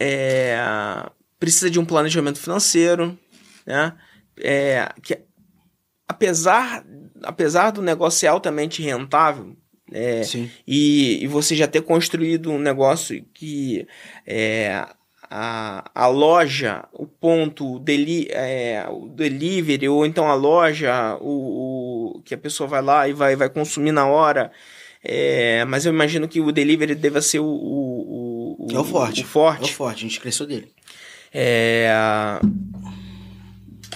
é, precisa de um planejamento financeiro, né? É, que apesar, apesar do negócio ser altamente rentável, é, e, e, você já ter construído um negócio que é, a, a loja, o ponto, deli, é, o delivery, ou então a loja, o, o, que a pessoa vai lá e vai, vai consumir na hora. É, mas eu imagino que o delivery deva ser o, o, o, é o forte. O forte. É o forte, a gente cresceu dele. É,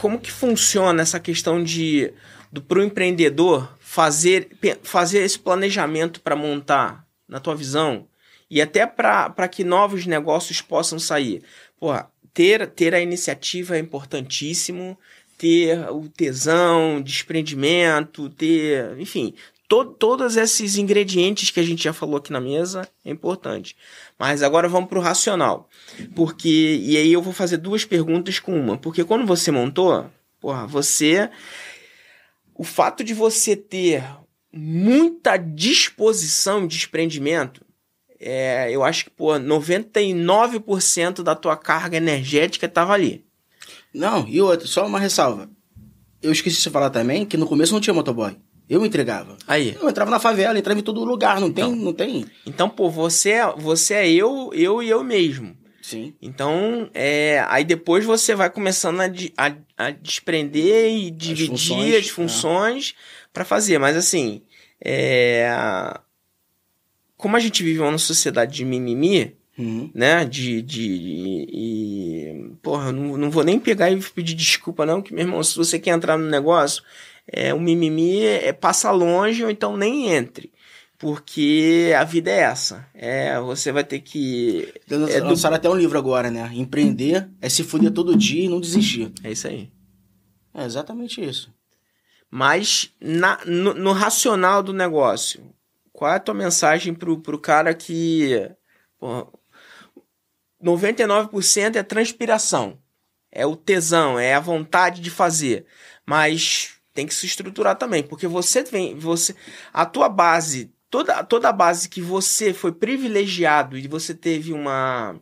como que funciona essa questão de do pro empreendedor fazer, fazer esse planejamento para montar, na tua visão, e até para que novos negócios possam sair. Porra, ter, ter a iniciativa é importantíssimo, ter o tesão, desprendimento, ter, enfim, to, todos esses ingredientes que a gente já falou aqui na mesa é importante. Mas agora vamos para o racional. Porque, e aí eu vou fazer duas perguntas com uma. Porque quando você montou, porra, você o fato de você ter muita disposição de desprendimento, é, eu acho que, pô, 99% da tua carga energética estava ali. Não, e outra, só uma ressalva. Eu esqueci de falar também que no começo não tinha motoboy. Eu entregava. Aí. Eu entrava na favela, entrava em todo lugar, não tem, então, não tem. Então, pô, você, é, você é eu, eu e eu mesmo. Sim. Então, é, aí depois você vai começando a, a, a desprender e dividir as funções, as funções é. para fazer. Mas assim, é, como a gente vive uma sociedade de mimimi, uhum. né? De. de, e, porra, não, não vou nem pegar e pedir desculpa, não, que, meu irmão, se você quer entrar no negócio, é, o mimimi é, passa longe ou então nem entre porque a vida é essa. É, você vai ter que. É Lançaram do... até um livro agora, né? Empreender é se fuder todo dia e não desistir. É isso aí. É exatamente isso. Mas na, no, no racional do negócio, qual é a tua mensagem pro, pro cara que. Porra, 99% é transpiração. É o tesão, é a vontade de fazer. Mas tem que se estruturar também, porque você vem, você a tua base toda, toda a base que você foi privilegiado e você teve uma.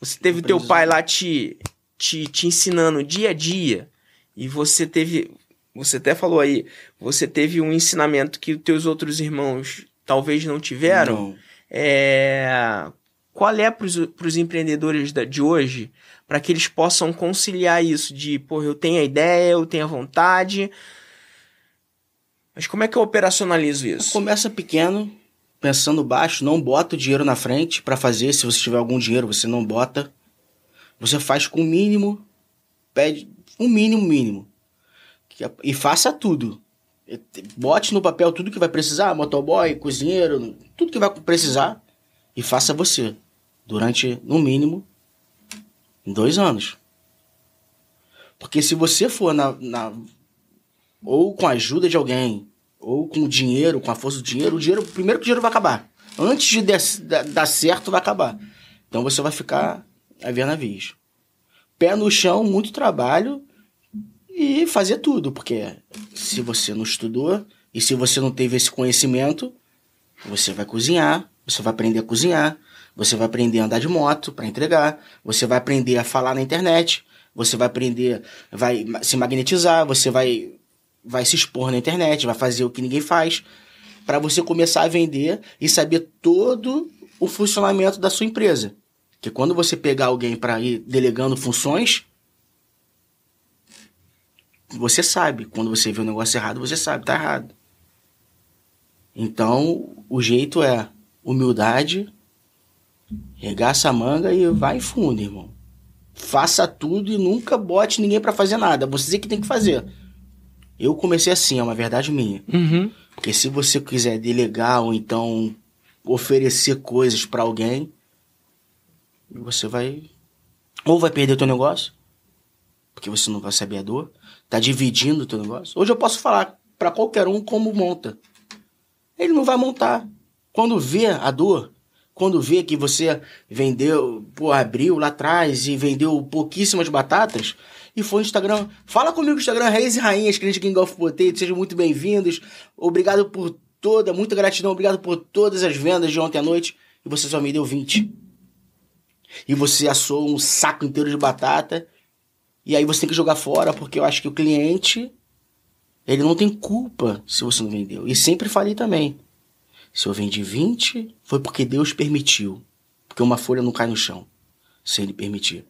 Você teve teu pai lá te, te, te ensinando dia a dia. E você teve. Você até falou aí, você teve um ensinamento que os teus outros irmãos talvez não tiveram. Não. É, qual é para os empreendedores de hoje para que eles possam conciliar isso de, pô, eu tenho a ideia, eu tenho a vontade, mas como é que eu operacionalizo isso? Começa pequeno, pensando baixo, não bota o dinheiro na frente para fazer. Se você tiver algum dinheiro, você não bota. Você faz com o mínimo, pede um mínimo mínimo. É, e faça tudo. Bote no papel tudo que vai precisar, motoboy, cozinheiro, tudo que vai precisar e faça você durante no mínimo dois anos. Porque se você for na, na ou com a ajuda de alguém, ou com o dinheiro, com a força do dinheiro, o dinheiro, primeiro que o dinheiro vai acabar. Antes de dar certo, vai acabar. Então você vai ficar a ver navios. Pé no chão, muito trabalho e fazer tudo, porque se você não estudou e se você não teve esse conhecimento, você vai cozinhar, você vai aprender a cozinhar, você vai aprender a andar de moto para entregar, você vai aprender a falar na internet, você vai aprender, vai se magnetizar, você vai vai se expor na internet, vai fazer o que ninguém faz, para você começar a vender e saber todo o funcionamento da sua empresa. Que quando você pegar alguém para ir delegando funções, você sabe. Quando você vê um negócio errado, você sabe, tá errado. Então, o jeito é humildade, regaça a manga e vai fundo, irmão. Faça tudo e nunca bote ninguém para fazer nada. Você que tem que fazer. Eu comecei assim, é uma verdade minha. Uhum. Porque se você quiser delegar ou então oferecer coisas para alguém, você vai. Ou vai perder o teu negócio, porque você não vai saber a dor, tá dividindo o teu negócio. Hoje eu posso falar para qualquer um como monta. Ele não vai montar. Quando vê a dor, quando vê que você vendeu, pô, abriu lá atrás e vendeu pouquíssimas batatas, e foi no Instagram. Fala comigo Instagram, Reis e Rainhas, cliente King of Potato. Sejam muito bem-vindos. Obrigado por toda, muita gratidão. Obrigado por todas as vendas de ontem à noite. E você só me deu 20. E você assou um saco inteiro de batata. E aí você tem que jogar fora, porque eu acho que o cliente, ele não tem culpa se você não vendeu. E sempre falei também. Se eu vendi 20, foi porque Deus permitiu. Porque uma folha não cai no chão, se ele permitir.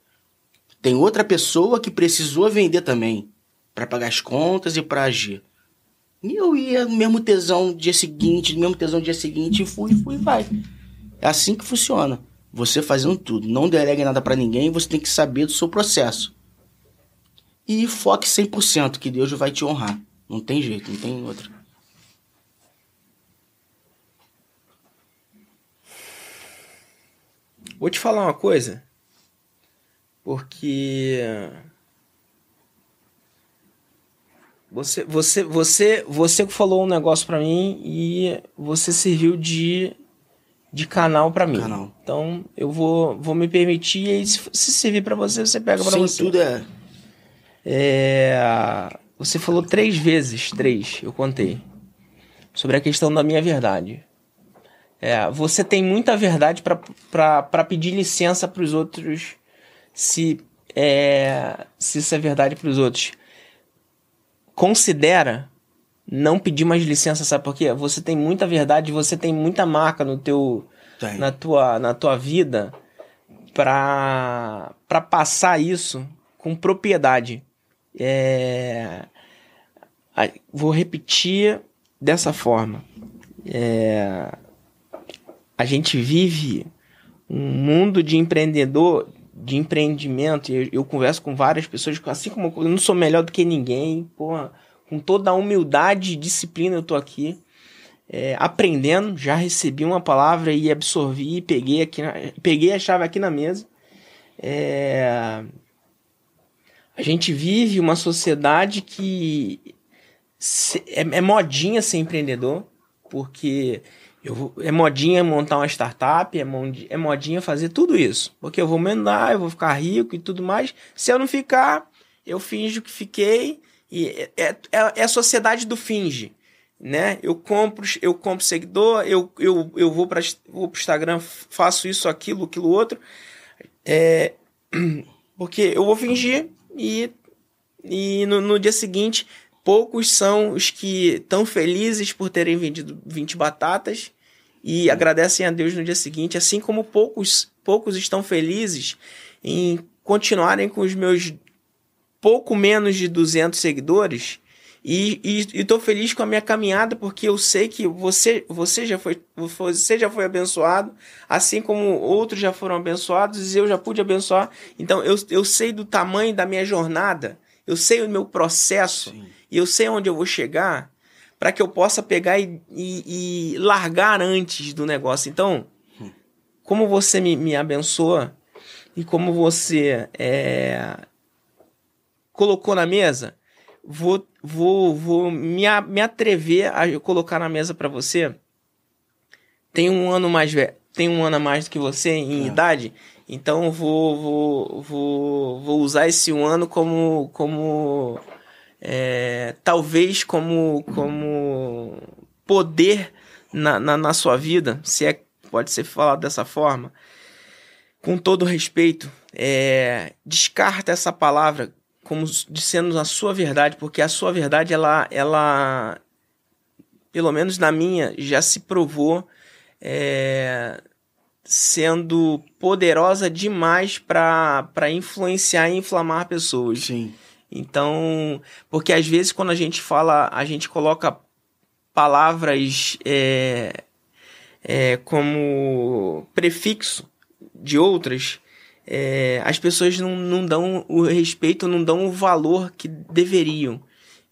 Tem outra pessoa que precisou vender também, para pagar as contas e para agir. E eu ia no mesmo tesão dia seguinte, no mesmo tesão dia seguinte, e fui, fui, vai. É assim que funciona. Você fazendo tudo. Não delegue nada para ninguém, você tem que saber do seu processo. E foque 100% que Deus vai te honrar. Não tem jeito, não tem outra. Vou te falar uma coisa. Porque você você você você falou um negócio para mim e você serviu de de canal para mim. Canal. Então eu vou, vou me permitir e se, se servir para você, você pega para você. tudo é. é. Você falou três vezes, três, eu contei, sobre a questão da minha verdade. É, você tem muita verdade para pedir licença para os outros se, é, se isso é verdade para os outros. Considera não pedir mais licença, sabe por quê? Você tem muita verdade, você tem muita marca no teu na tua na tua vida para para passar isso com propriedade. É, vou repetir dessa forma. É, a gente vive um mundo de empreendedor, de empreendimento. Eu, eu converso com várias pessoas, assim como eu não sou melhor do que ninguém, porra com toda a humildade e disciplina eu tô aqui é, aprendendo. Já recebi uma palavra e absorvi, peguei aqui, na, peguei a chave aqui na mesa. É, a gente vive uma sociedade que se, é, é, modinha ser empreendedor, porque eu, é modinha montar uma startup, é, é modinha fazer tudo isso. Porque eu vou mandar, eu vou ficar rico e tudo mais. Se eu não ficar, eu finjo que fiquei e é, é, é a sociedade do finge, né? Eu compro, eu compro seguidor, eu, eu, eu vou para vou o Instagram, faço isso, aquilo, aquilo outro. É, porque eu vou fingir e, e no, no dia seguinte, poucos são os que estão felizes por terem vendido 20 batatas e agradecem a Deus no dia seguinte, assim como poucos, poucos estão felizes em continuarem com os meus pouco menos de 200 seguidores e, estou feliz com a minha caminhada porque eu sei que você, você, já foi, você já foi abençoado, assim como outros já foram abençoados e eu já pude abençoar. Então eu, eu sei do tamanho da minha jornada, eu sei o meu processo Sim. E eu sei onde eu vou chegar para que eu possa pegar e, e, e, largar antes do negócio. Então, hum. como você me, me abençoa e como você é, colocou na mesa, vou, vou, vou me, me atrever a colocar na mesa para você. Tem um ano mais velho, tem um ano a mais do que você em é. idade, então vou, vou, vou, vou usar esse um ano como, como é, talvez como, como poder na, na, na sua vida, se é pode ser falado dessa forma. Com todo respeito, é, descarta essa palavra como dizendo a sua verdade, porque a sua verdade, ela, ela pelo menos na minha, já se provou é, sendo poderosa demais para influenciar e inflamar pessoas. Sim. Então, porque às vezes quando a gente fala, a gente coloca palavras é, é, como prefixo de outras, é, as pessoas não, não dão o respeito, não dão o valor que deveriam.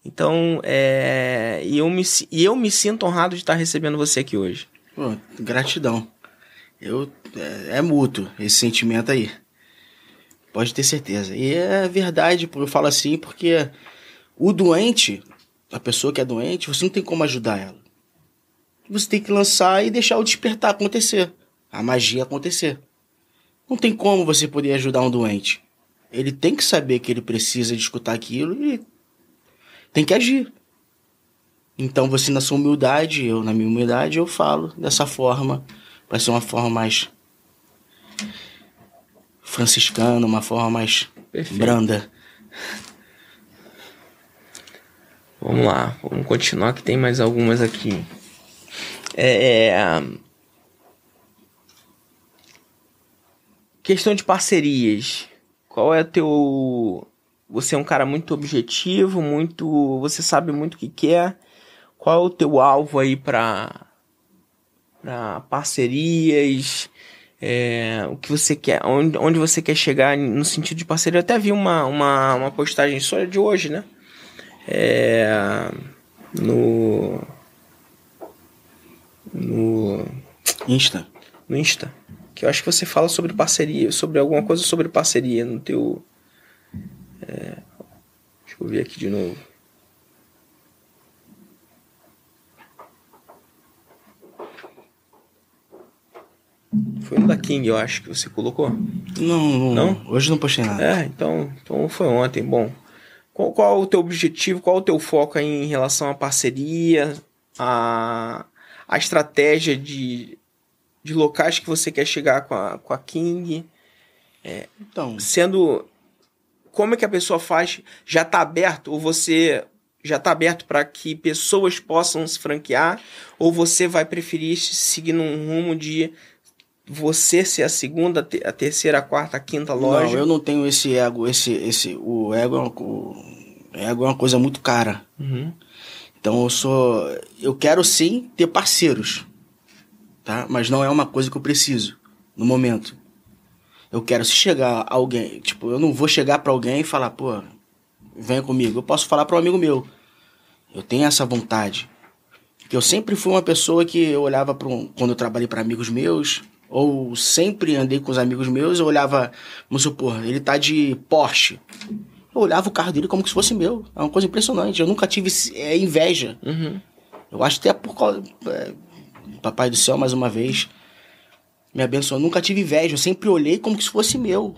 Então, é, e, eu me, e eu me sinto honrado de estar recebendo você aqui hoje. Pô, gratidão. Eu, é, é mútuo esse sentimento aí. Pode ter certeza. E é verdade, eu falo assim, porque o doente, a pessoa que é doente, você não tem como ajudar ela. Você tem que lançar e deixar o despertar acontecer. A magia acontecer. Não tem como você poder ajudar um doente. Ele tem que saber que ele precisa de escutar aquilo e tem que agir. Então você na sua humildade, eu na minha humildade, eu falo dessa forma, vai ser uma forma mais franciscana, uma forma mais Perfeito. branda. Vamos lá, vamos continuar que tem mais algumas aqui. É, é, questão de parcerias. Qual é teu. Você é um cara muito objetivo, muito. Você sabe muito o que quer. Qual é o teu alvo aí para para parcerias? É, o que você quer, onde, onde você quer chegar no sentido de parceria. Eu até vi uma, uma, uma postagem só de hoje, né? É, no. No. Insta. No Insta. Que eu acho que você fala sobre parceria, sobre alguma coisa sobre parceria no teu. É, deixa eu ver aqui de novo. Foi no da King, eu acho que você colocou. Não, não, não? Hoje não postei nada. É, então, então foi ontem. Bom, qual, qual o teu objetivo, qual o teu foco em relação à parceria, a, a estratégia de, de locais que você quer chegar com a, com a King? É, então, sendo como é que a pessoa faz? Já está aberto ou você já está aberto para que pessoas possam se franquear ou você vai preferir seguir num rumo de você ser a segunda, a terceira, a quarta, a quinta loja? Não, eu não tenho esse ego, esse, esse, o ego é uma, o ego é uma coisa muito cara. Uhum. Então eu sou, eu quero sim ter parceiros, tá? Mas não é uma coisa que eu preciso no momento. Eu quero se chegar alguém, tipo, eu não vou chegar para alguém e falar, pô, venha comigo. Eu posso falar para um amigo meu. Eu tenho essa vontade. Porque eu sempre fui uma pessoa que eu olhava para um, quando eu trabalhei para amigos meus, ou sempre andei com os amigos meus, eu olhava, vamos supor, ele tá de Porsche. Eu olhava o carro dele como se fosse meu. É uma coisa impressionante. Eu nunca tive é, inveja. Uhum. Eu acho até por causa. É, Papai do céu, mais uma vez, me abençoou. Eu nunca tive inveja. Eu sempre olhei como se fosse meu.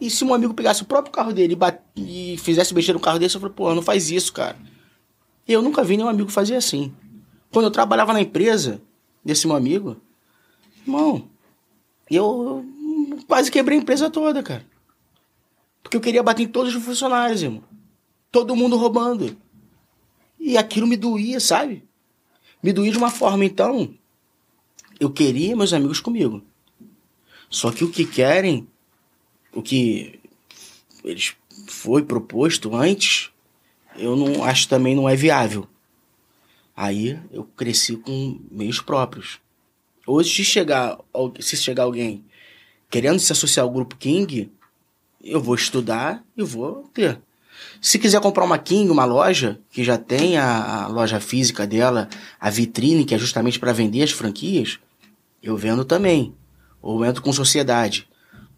E se um amigo pegasse o próprio carro dele e, e fizesse besteira no carro dele, eu falei, pô, não faz isso, cara. E eu nunca vi nenhum amigo fazer assim. Quando eu trabalhava na empresa desse meu amigo, Irmão, eu quase quebrei a empresa toda, cara. Porque eu queria bater em todos os funcionários, irmão. Todo mundo roubando. E aquilo me doía, sabe? Me doía de uma forma, então. Eu queria meus amigos comigo. Só que o que querem, o que eles foi proposto antes, eu não acho também não é viável. Aí eu cresci com meios próprios. Hoje, se chegar, se chegar alguém querendo se associar ao grupo King, eu vou estudar e vou ter. Se quiser comprar uma King, uma loja, que já tem a, a loja física dela, a vitrine, que é justamente para vender as franquias, eu vendo também. Ou entro com sociedade.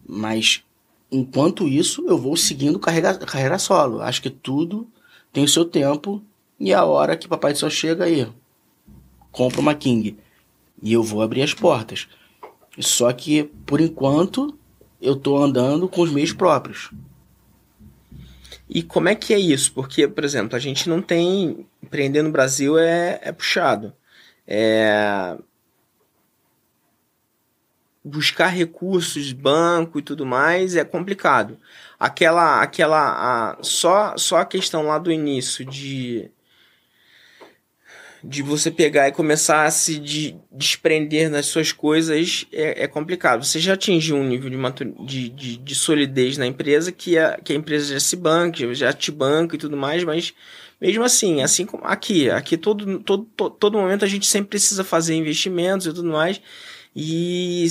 Mas, enquanto isso, eu vou seguindo carreira, carreira solo. Acho que tudo tem o seu tempo e a hora que Papai do chega aí, compra uma King e eu vou abrir as portas. Só que, por enquanto, eu tô andando com os meios próprios. E como é que é isso? Porque, por exemplo, a gente não tem. Empreender no Brasil é, é puxado. É... Buscar recursos, banco e tudo mais é complicado. Aquela. aquela a... só, só a questão lá do início de de você pegar e começar a se de, desprender das suas coisas é, é, complicado. Você já atingiu um nível de, matur, de, de, de, solidez na empresa que a, que a empresa já se banca, já te banca e tudo mais, mas mesmo assim, assim como aqui, aqui todo, todo, todo, todo momento a gente sempre precisa fazer investimentos e tudo mais. E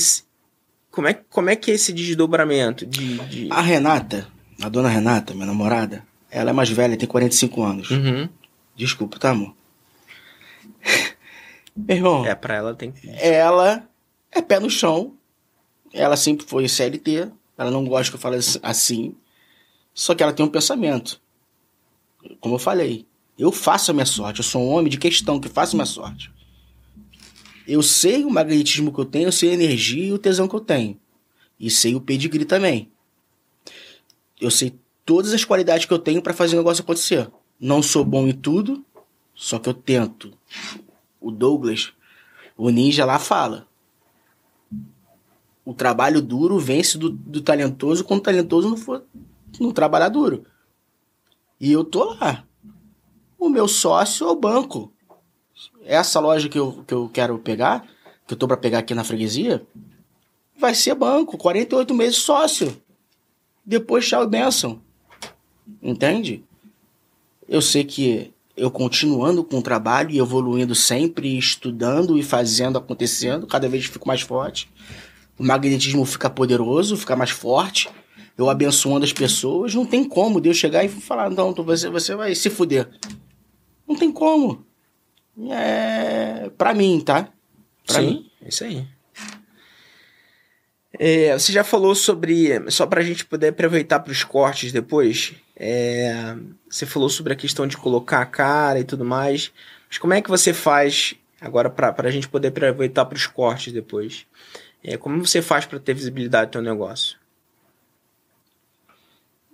como é, como é que é esse desdobramento? De, de... A Renata, a dona Renata, minha namorada, ela é mais velha, tem 45 anos. Uhum. Desculpa, tá, amor? Meu irmão. É, pra ela tem que. Ela é pé no chão. Ela sempre foi CLT. Ela não gosta que eu fale assim. Só que ela tem um pensamento. Como eu falei, eu faço a minha sorte. Eu sou um homem de questão que faço a minha sorte. Eu sei o magnetismo que eu tenho, eu sei a energia e o tesão que eu tenho. E sei o pedigree também. Eu sei todas as qualidades que eu tenho para fazer o negócio acontecer. Não sou bom em tudo, só que eu tento. O Douglas, o ninja lá fala. O trabalho duro vence do, do talentoso quando o talentoso não for não trabalhar duro. E eu tô lá. O meu sócio é o banco. Essa loja que eu, que eu quero pegar, que eu tô para pegar aqui na freguesia, vai ser banco, 48 meses sócio. Depois tchau e benção. Entende? Eu sei que eu continuando com o trabalho e evoluindo sempre, estudando e fazendo acontecendo, cada vez fico mais forte. O magnetismo fica poderoso, fica mais forte. Eu abençoando as pessoas, não tem como Deus chegar e falar, não, você, você vai se fuder. Não tem como. É. Pra mim, tá? Pra Sim, mim. isso aí. É, você já falou sobre. Só pra gente poder aproveitar para os cortes depois. É, você falou sobre a questão de colocar a cara e tudo mais. Mas como é que você faz agora para a gente poder aproveitar para os cortes depois? É, como você faz para ter visibilidade do teu negócio?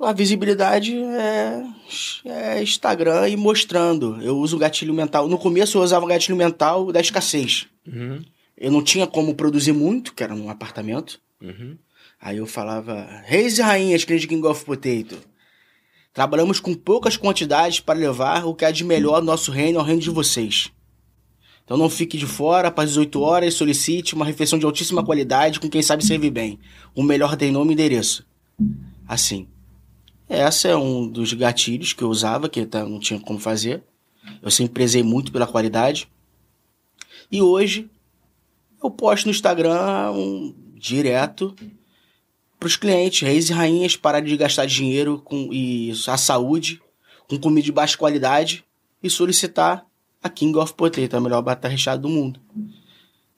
A visibilidade é, é, Instagram e mostrando. Eu uso o gatilho mental. No começo eu usava o gatilho mental da escassez. Uhum. Eu não tinha como produzir muito, que era num apartamento. Uhum. Aí eu falava, reis e rainhas, de King of Potato. Trabalhamos com poucas quantidades para levar o que há de melhor no nosso reino ao reino de vocês. Então não fique de fora, após 18 horas, solicite uma refeição de altíssima qualidade com quem sabe servir bem. O melhor tem nome e endereço. Assim. Essa é um dos gatilhos que eu usava, que não tinha como fazer. Eu sempre prezei muito pela qualidade. E hoje eu posto no Instagram um, direto para os clientes, reis e rainhas, pararem de gastar dinheiro com, e a saúde com comida de baixa qualidade e solicitar a King of Potato, a melhor batata recheada do mundo.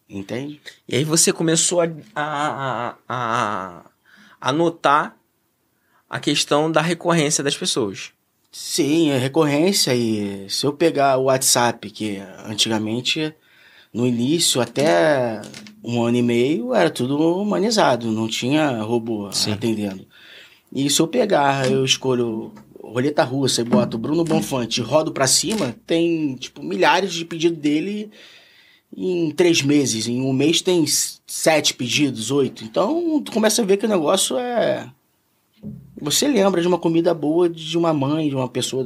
Entende? E aí você começou a, a, a, a notar a questão da recorrência das pessoas. Sim, a recorrência. E se eu pegar o WhatsApp, que antigamente, no início, até um ano e meio era tudo humanizado, não tinha robô Sim. atendendo. E se eu pegar, eu escolho roleta russa e boto Bruno Bonfante e rodo pra cima, tem, tipo, milhares de pedidos dele em três meses. Em um mês tem sete pedidos, oito. Então, tu começa a ver que o negócio é... Você lembra de uma comida boa de uma mãe, de uma pessoa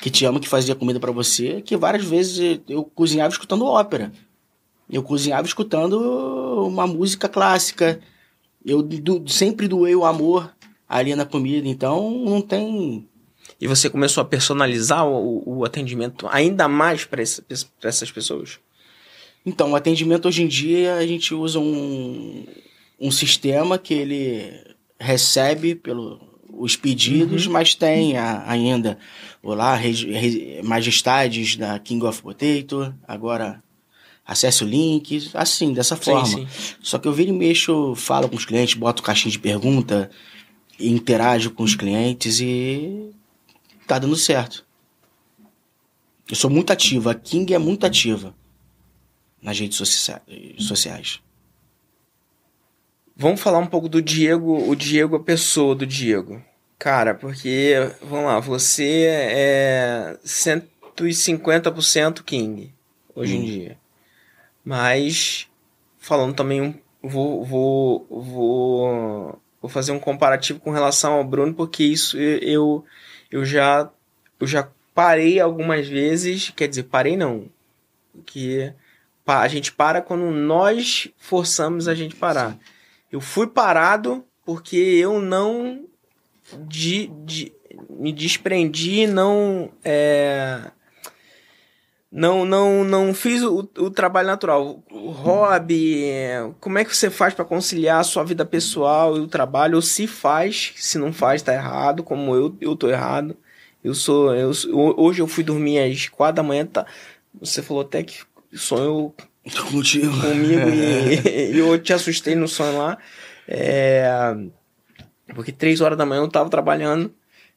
que te ama, que fazia comida para você, que várias vezes eu cozinhava escutando ópera. Eu cozinhava escutando uma música clássica. Eu do, sempre doei o amor ali na comida, então não tem. E você começou a personalizar o, o atendimento ainda mais para essa, essas pessoas? Então, o atendimento hoje em dia a gente usa um, um sistema que ele recebe pelo, os pedidos, uhum. mas tem a, ainda olá, majestades da King of Potato, agora acesse o link, assim, dessa forma. Sim, sim. Só que eu viro e mexo, falo com os clientes, boto caixinha de pergunta, interajo com os clientes e tá dando certo. Eu sou muito ativa, a King é muito ativa nas redes sociais. Vamos falar um pouco do Diego, o Diego, a pessoa do Diego. Cara, porque, vamos lá, você é 150% King hoje hum. em dia. Mas falando também vou vou vou vou fazer um comparativo com relação ao Bruno porque isso eu eu já eu já parei algumas vezes, quer dizer, parei não, que a gente para quando nós forçamos a gente parar. Eu fui parado porque eu não de, de me desprendi, não é, não não não fiz o, o trabalho natural. O hobby, como é que você faz para conciliar a sua vida pessoal e o trabalho? Ou se faz, se não faz, tá errado, como eu, eu tô errado. Eu sou. Eu, hoje eu fui dormir às quatro da manhã, tá? Você falou até que sonho Contigo. comigo e, e, eu te assustei no sonho lá. É, porque três horas da manhã eu tava trabalhando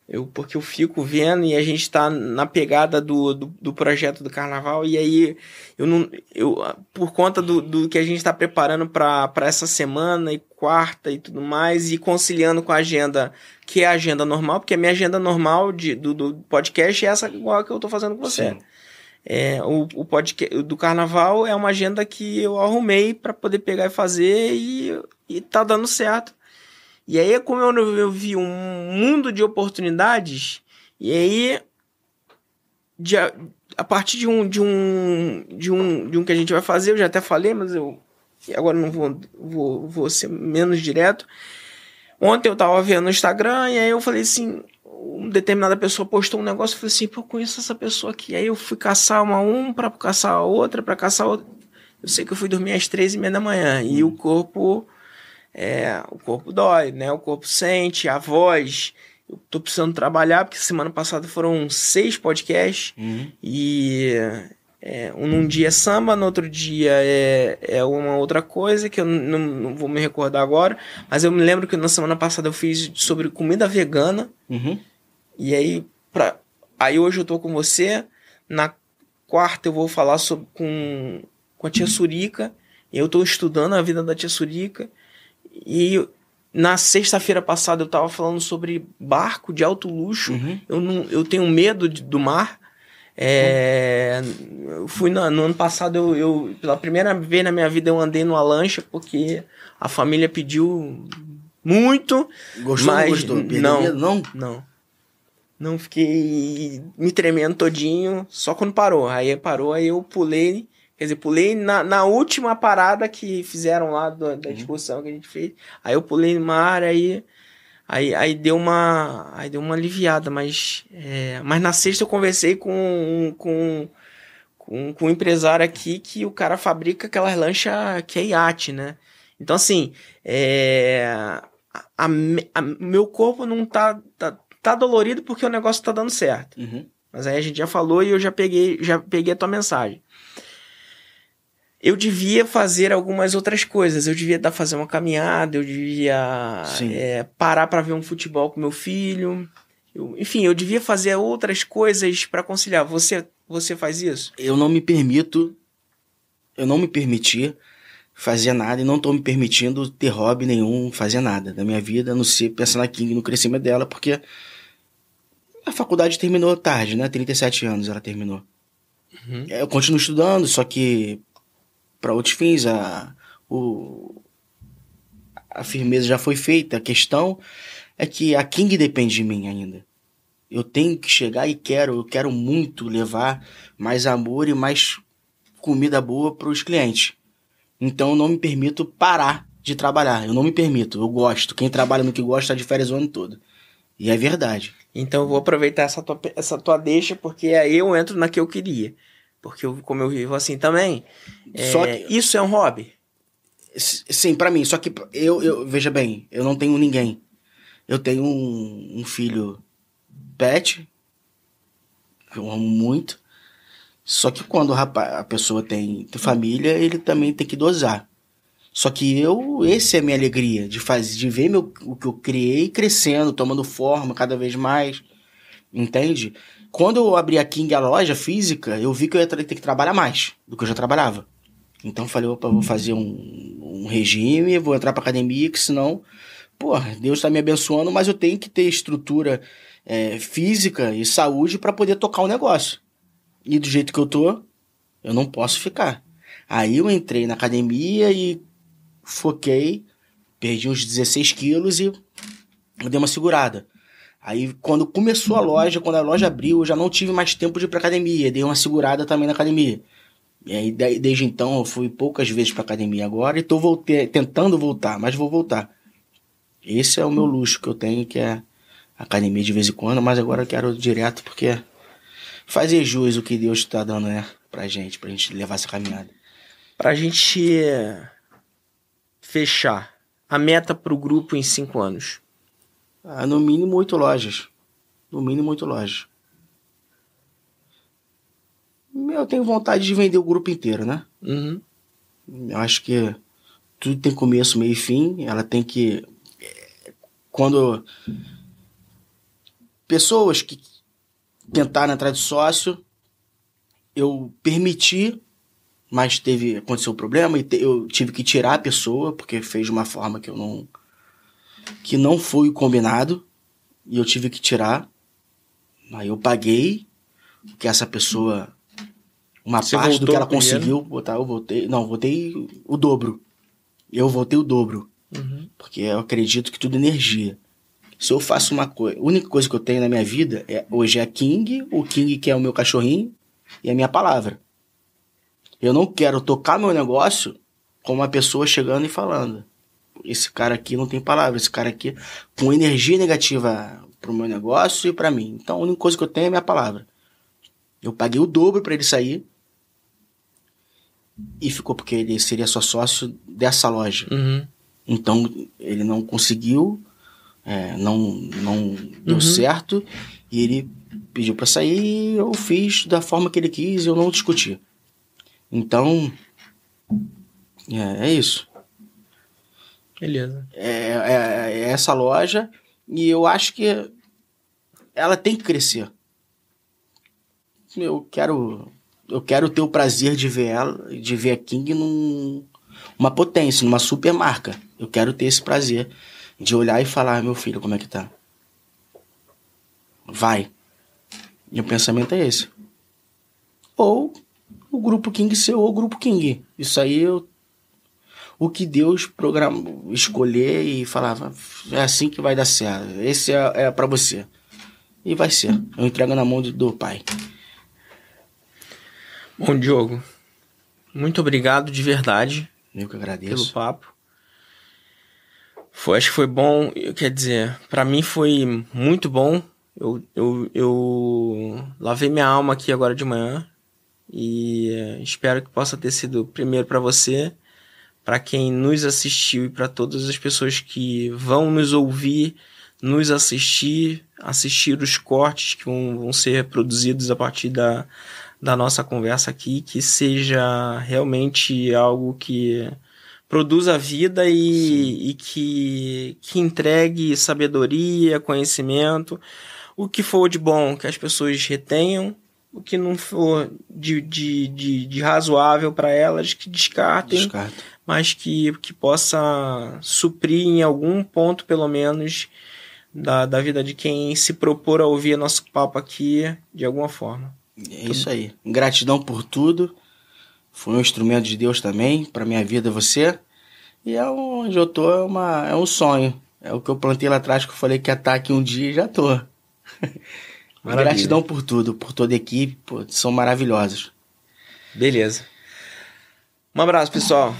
eu, porque eu fico vendo e a gente está na pegada do, do, do, projeto do carnaval e aí eu não eu por conta do, do que a gente está preparando para essa semana e quarta e tudo mais e conciliando com a agenda que é a agenda normal porque a minha agenda normal de, do, do podcast é essa igual que eu estou fazendo com você Sim. é o, o podcast do carnaval é uma agenda que eu arrumei para poder pegar e fazer e, e tá dando certo e aí, como eu, eu vi um mundo de oportunidades, E aí, de, a partir de um, de um, de um, de um que a gente vai fazer, eu já até falei, mas eu agora não vou, vou, vou ser menos direto. Ontem eu tava vendo no Instagram e aí eu falei assim, uma determinada pessoa postou um negócio, eu falei assim, pô, eu conheço essa pessoa aqui. Aí eu fui caçar uma um para caçar a outra, para caçar outra. Eu sei que eu fui dormir às três e meia da manhã e o corpo é, o corpo dói, né? O corpo sente, a voz. Eu tô precisando trabalhar, porque semana passada foram seis podcasts Uhum. e é, um num dia é samba, no outro dia é, é uma outra coisa que eu não, não vou me recordar agora, mas eu me lembro que na semana passada eu fiz sobre comida vegana, Uhum. e aí, pra, aí hoje eu tô com você, na quarta eu vou falar sobre, com, com a tia Surica, eu tô estudando a vida da tia Surica, e na sexta-feira passada eu tava falando sobre barco de alto luxo, Uhum. eu, não, eu tenho medo de- do mar. É, eu fui no, no ano passado, eu, eu, pela primeira vez na minha vida, eu andei numa lancha porque a família pediu muito. Gostou ou Mas não gostou? Perdeu não. medo? Não? Não. Não fiquei me tremendo todinho, só quando parou. Aí parou, aí eu pulei. Quer dizer, pulei na, na última parada que fizeram lá da, da excursão que a gente fez. Aí eu pulei no mar, aí. Aí, aí deu uma. Aí deu uma aliviada, mas. é, mas na sexta eu conversei com, com, com, com um empresário aqui que o cara fabrica aquelas lanchas que é iate, né? Então, assim, é, a, a- meu corpo não tá, tá, tá dolorido porque o negócio tá dando certo. Uhum. Mas aí a gente já falou e eu já peguei, já peguei a tua mensagem. Eu devia fazer algumas outras coisas. Eu devia dar fazer uma caminhada, eu devia é, parar para ver um futebol com meu filho. Eu- enfim, eu devia fazer outras coisas para conciliar. Você, você faz isso? Eu não me permito, eu não me permiti fazer nada e não tô me permitindo ter hobby nenhum, fazer nada da minha vida, a não ser pensar na King, no crescimento dela, porque a faculdade terminou tarde, né? 37 anos ela terminou. Uhum. Eu continuo estudando, só que para outros fins, a, o, a firmeza já foi feita. A questão é que a King depende de mim ainda. Eu tenho que chegar e quero, eu quero muito levar mais amor e mais comida boa para os clientes. Então eu não me permito parar de trabalhar. Eu não me permito, eu gosto. Quem trabalha no que gosta está de férias o ano todo. E é verdade. Então eu vou aproveitar essa tua, essa tua deixa, porque aí eu entro na que eu queria. Porque eu, como eu vivo assim também, é, Só que- isso é um hobby. Sim, pra mim. Só que eu, eu veja bem, eu não tenho ninguém. Eu tenho um, um filho pet, que eu amo muito. Só que quando rapaz, a pessoa tem, tem família, ele também tem que dosar. Só que eu, esse é a minha alegria, de fazer, de ver meu, o que eu criei crescendo, tomando forma cada vez mais. Entende? Quando eu abri a King, a loja física, eu vi que eu ia ter que trabalhar mais do que eu já trabalhava. Então falei, opa, vou fazer um, um regime, vou entrar pra academia, que senão, porra, Deus tá me abençoando, mas eu tenho que ter estrutura é, física e saúde para poder tocar o negócio. E do jeito que eu tô, eu não posso ficar. Aí eu entrei na academia e foquei, perdi uns 16 quilos e dei uma segurada. Aí quando começou a loja, quando a loja abriu, eu já não tive mais tempo de ir pra academia, dei uma segurada também na academia. E aí, de- desde então, eu fui poucas vezes pra academia agora e tô volte- tentando voltar, mas vou voltar. Esse é o meu luxo que eu tenho, que é academia de vez em quando, mas agora eu quero direto porque fazer jus o que Deus tá dando, né, pra gente, pra gente levar essa caminhada. Pra gente fechar a meta pro grupo em cinco anos. Ah, no mínimo oito lojas. No mínimo oito lojas. Eu tenho vontade de vender o grupo inteiro, né? Uhum. Eu acho que tudo tem começo, meio e fim. Ela tem que. eh, Quando. Pessoas que tentaram entrar de sócio, eu permiti, mas teve. Aconteceu um problema e te- eu tive que tirar a pessoa, porque fez de uma forma que eu não. Que não foi o combinado. E eu tive que tirar. Aí eu paguei, que essa pessoa. Uma Você parte do que ela primeiro? conseguiu botar, eu voltei. Não, voltei o dobro. Eu voltei o dobro. Uhum. Porque eu acredito que tudo é energia. Se eu faço uma coisa, a única coisa que eu tenho na minha vida é hoje é a King, o King que é o meu cachorrinho e a minha palavra. Eu não quero tocar meu negócio com uma pessoa chegando e falando. Esse cara aqui não tem palavra, esse cara aqui com energia negativa pro meu negócio e para mim. Então a única coisa que eu tenho é a minha palavra. Eu paguei o dobro para ele sair e ficou porque ele seria só sócio dessa loja. Uhum. Então ele não conseguiu, é, não, não deu Uhum. certo e ele pediu para sair e eu fiz da forma que ele quis eu não discuti. Então é, é isso. Beleza. É, é- é essa loja e eu acho que ela tem que crescer. Eu quero eu quero ter o prazer de ver ela, de ver a King num uma potência, numa super marca. Eu quero ter esse prazer de olhar e falar, meu filho, como é que tá? Vai. O pensamento é esse. Ou o grupo King ser o grupo King. Isso aí eu o que Deus programou, escolher e falava, é assim que vai dar certo. Esse é, é para você. E vai ser. Eu entrego na mão do, do Pai. Bom, Diogo, muito obrigado de verdade Eu que pelo agradeço. papo. Foi, acho que foi bom, quer dizer, pra mim foi muito bom. Eu, eu, eu lavei minha alma aqui agora de manhã e espero que possa ter sido primeiro pra você, pra quem nos assistiu e pra todas as pessoas que vão nos ouvir, nos assistir, assistir os cortes que vão, vão ser produzidos a partir da, da nossa conversa aqui, que seja realmente algo que produza vida e, e que, que entregue sabedoria, conhecimento, o que for de bom que as pessoas retenham, o que não for de, de, de, de razoável para elas que descartem, Descarta. Mas que, que possa suprir em algum ponto, pelo menos, da, da vida de quem se propor a ouvir nosso papo aqui de alguma forma. É isso aí. Gratidão por tudo. Foi um instrumento de Deus também para minha vida você. E é onde eu tô é, uma, é um sonho. É o que eu plantei lá atrás que eu falei que ia estar aqui um dia e já tô. Maravilha. Gratidão por tudo, por toda a equipe, pô, são maravilhosos. Beleza. Um abraço, pessoal.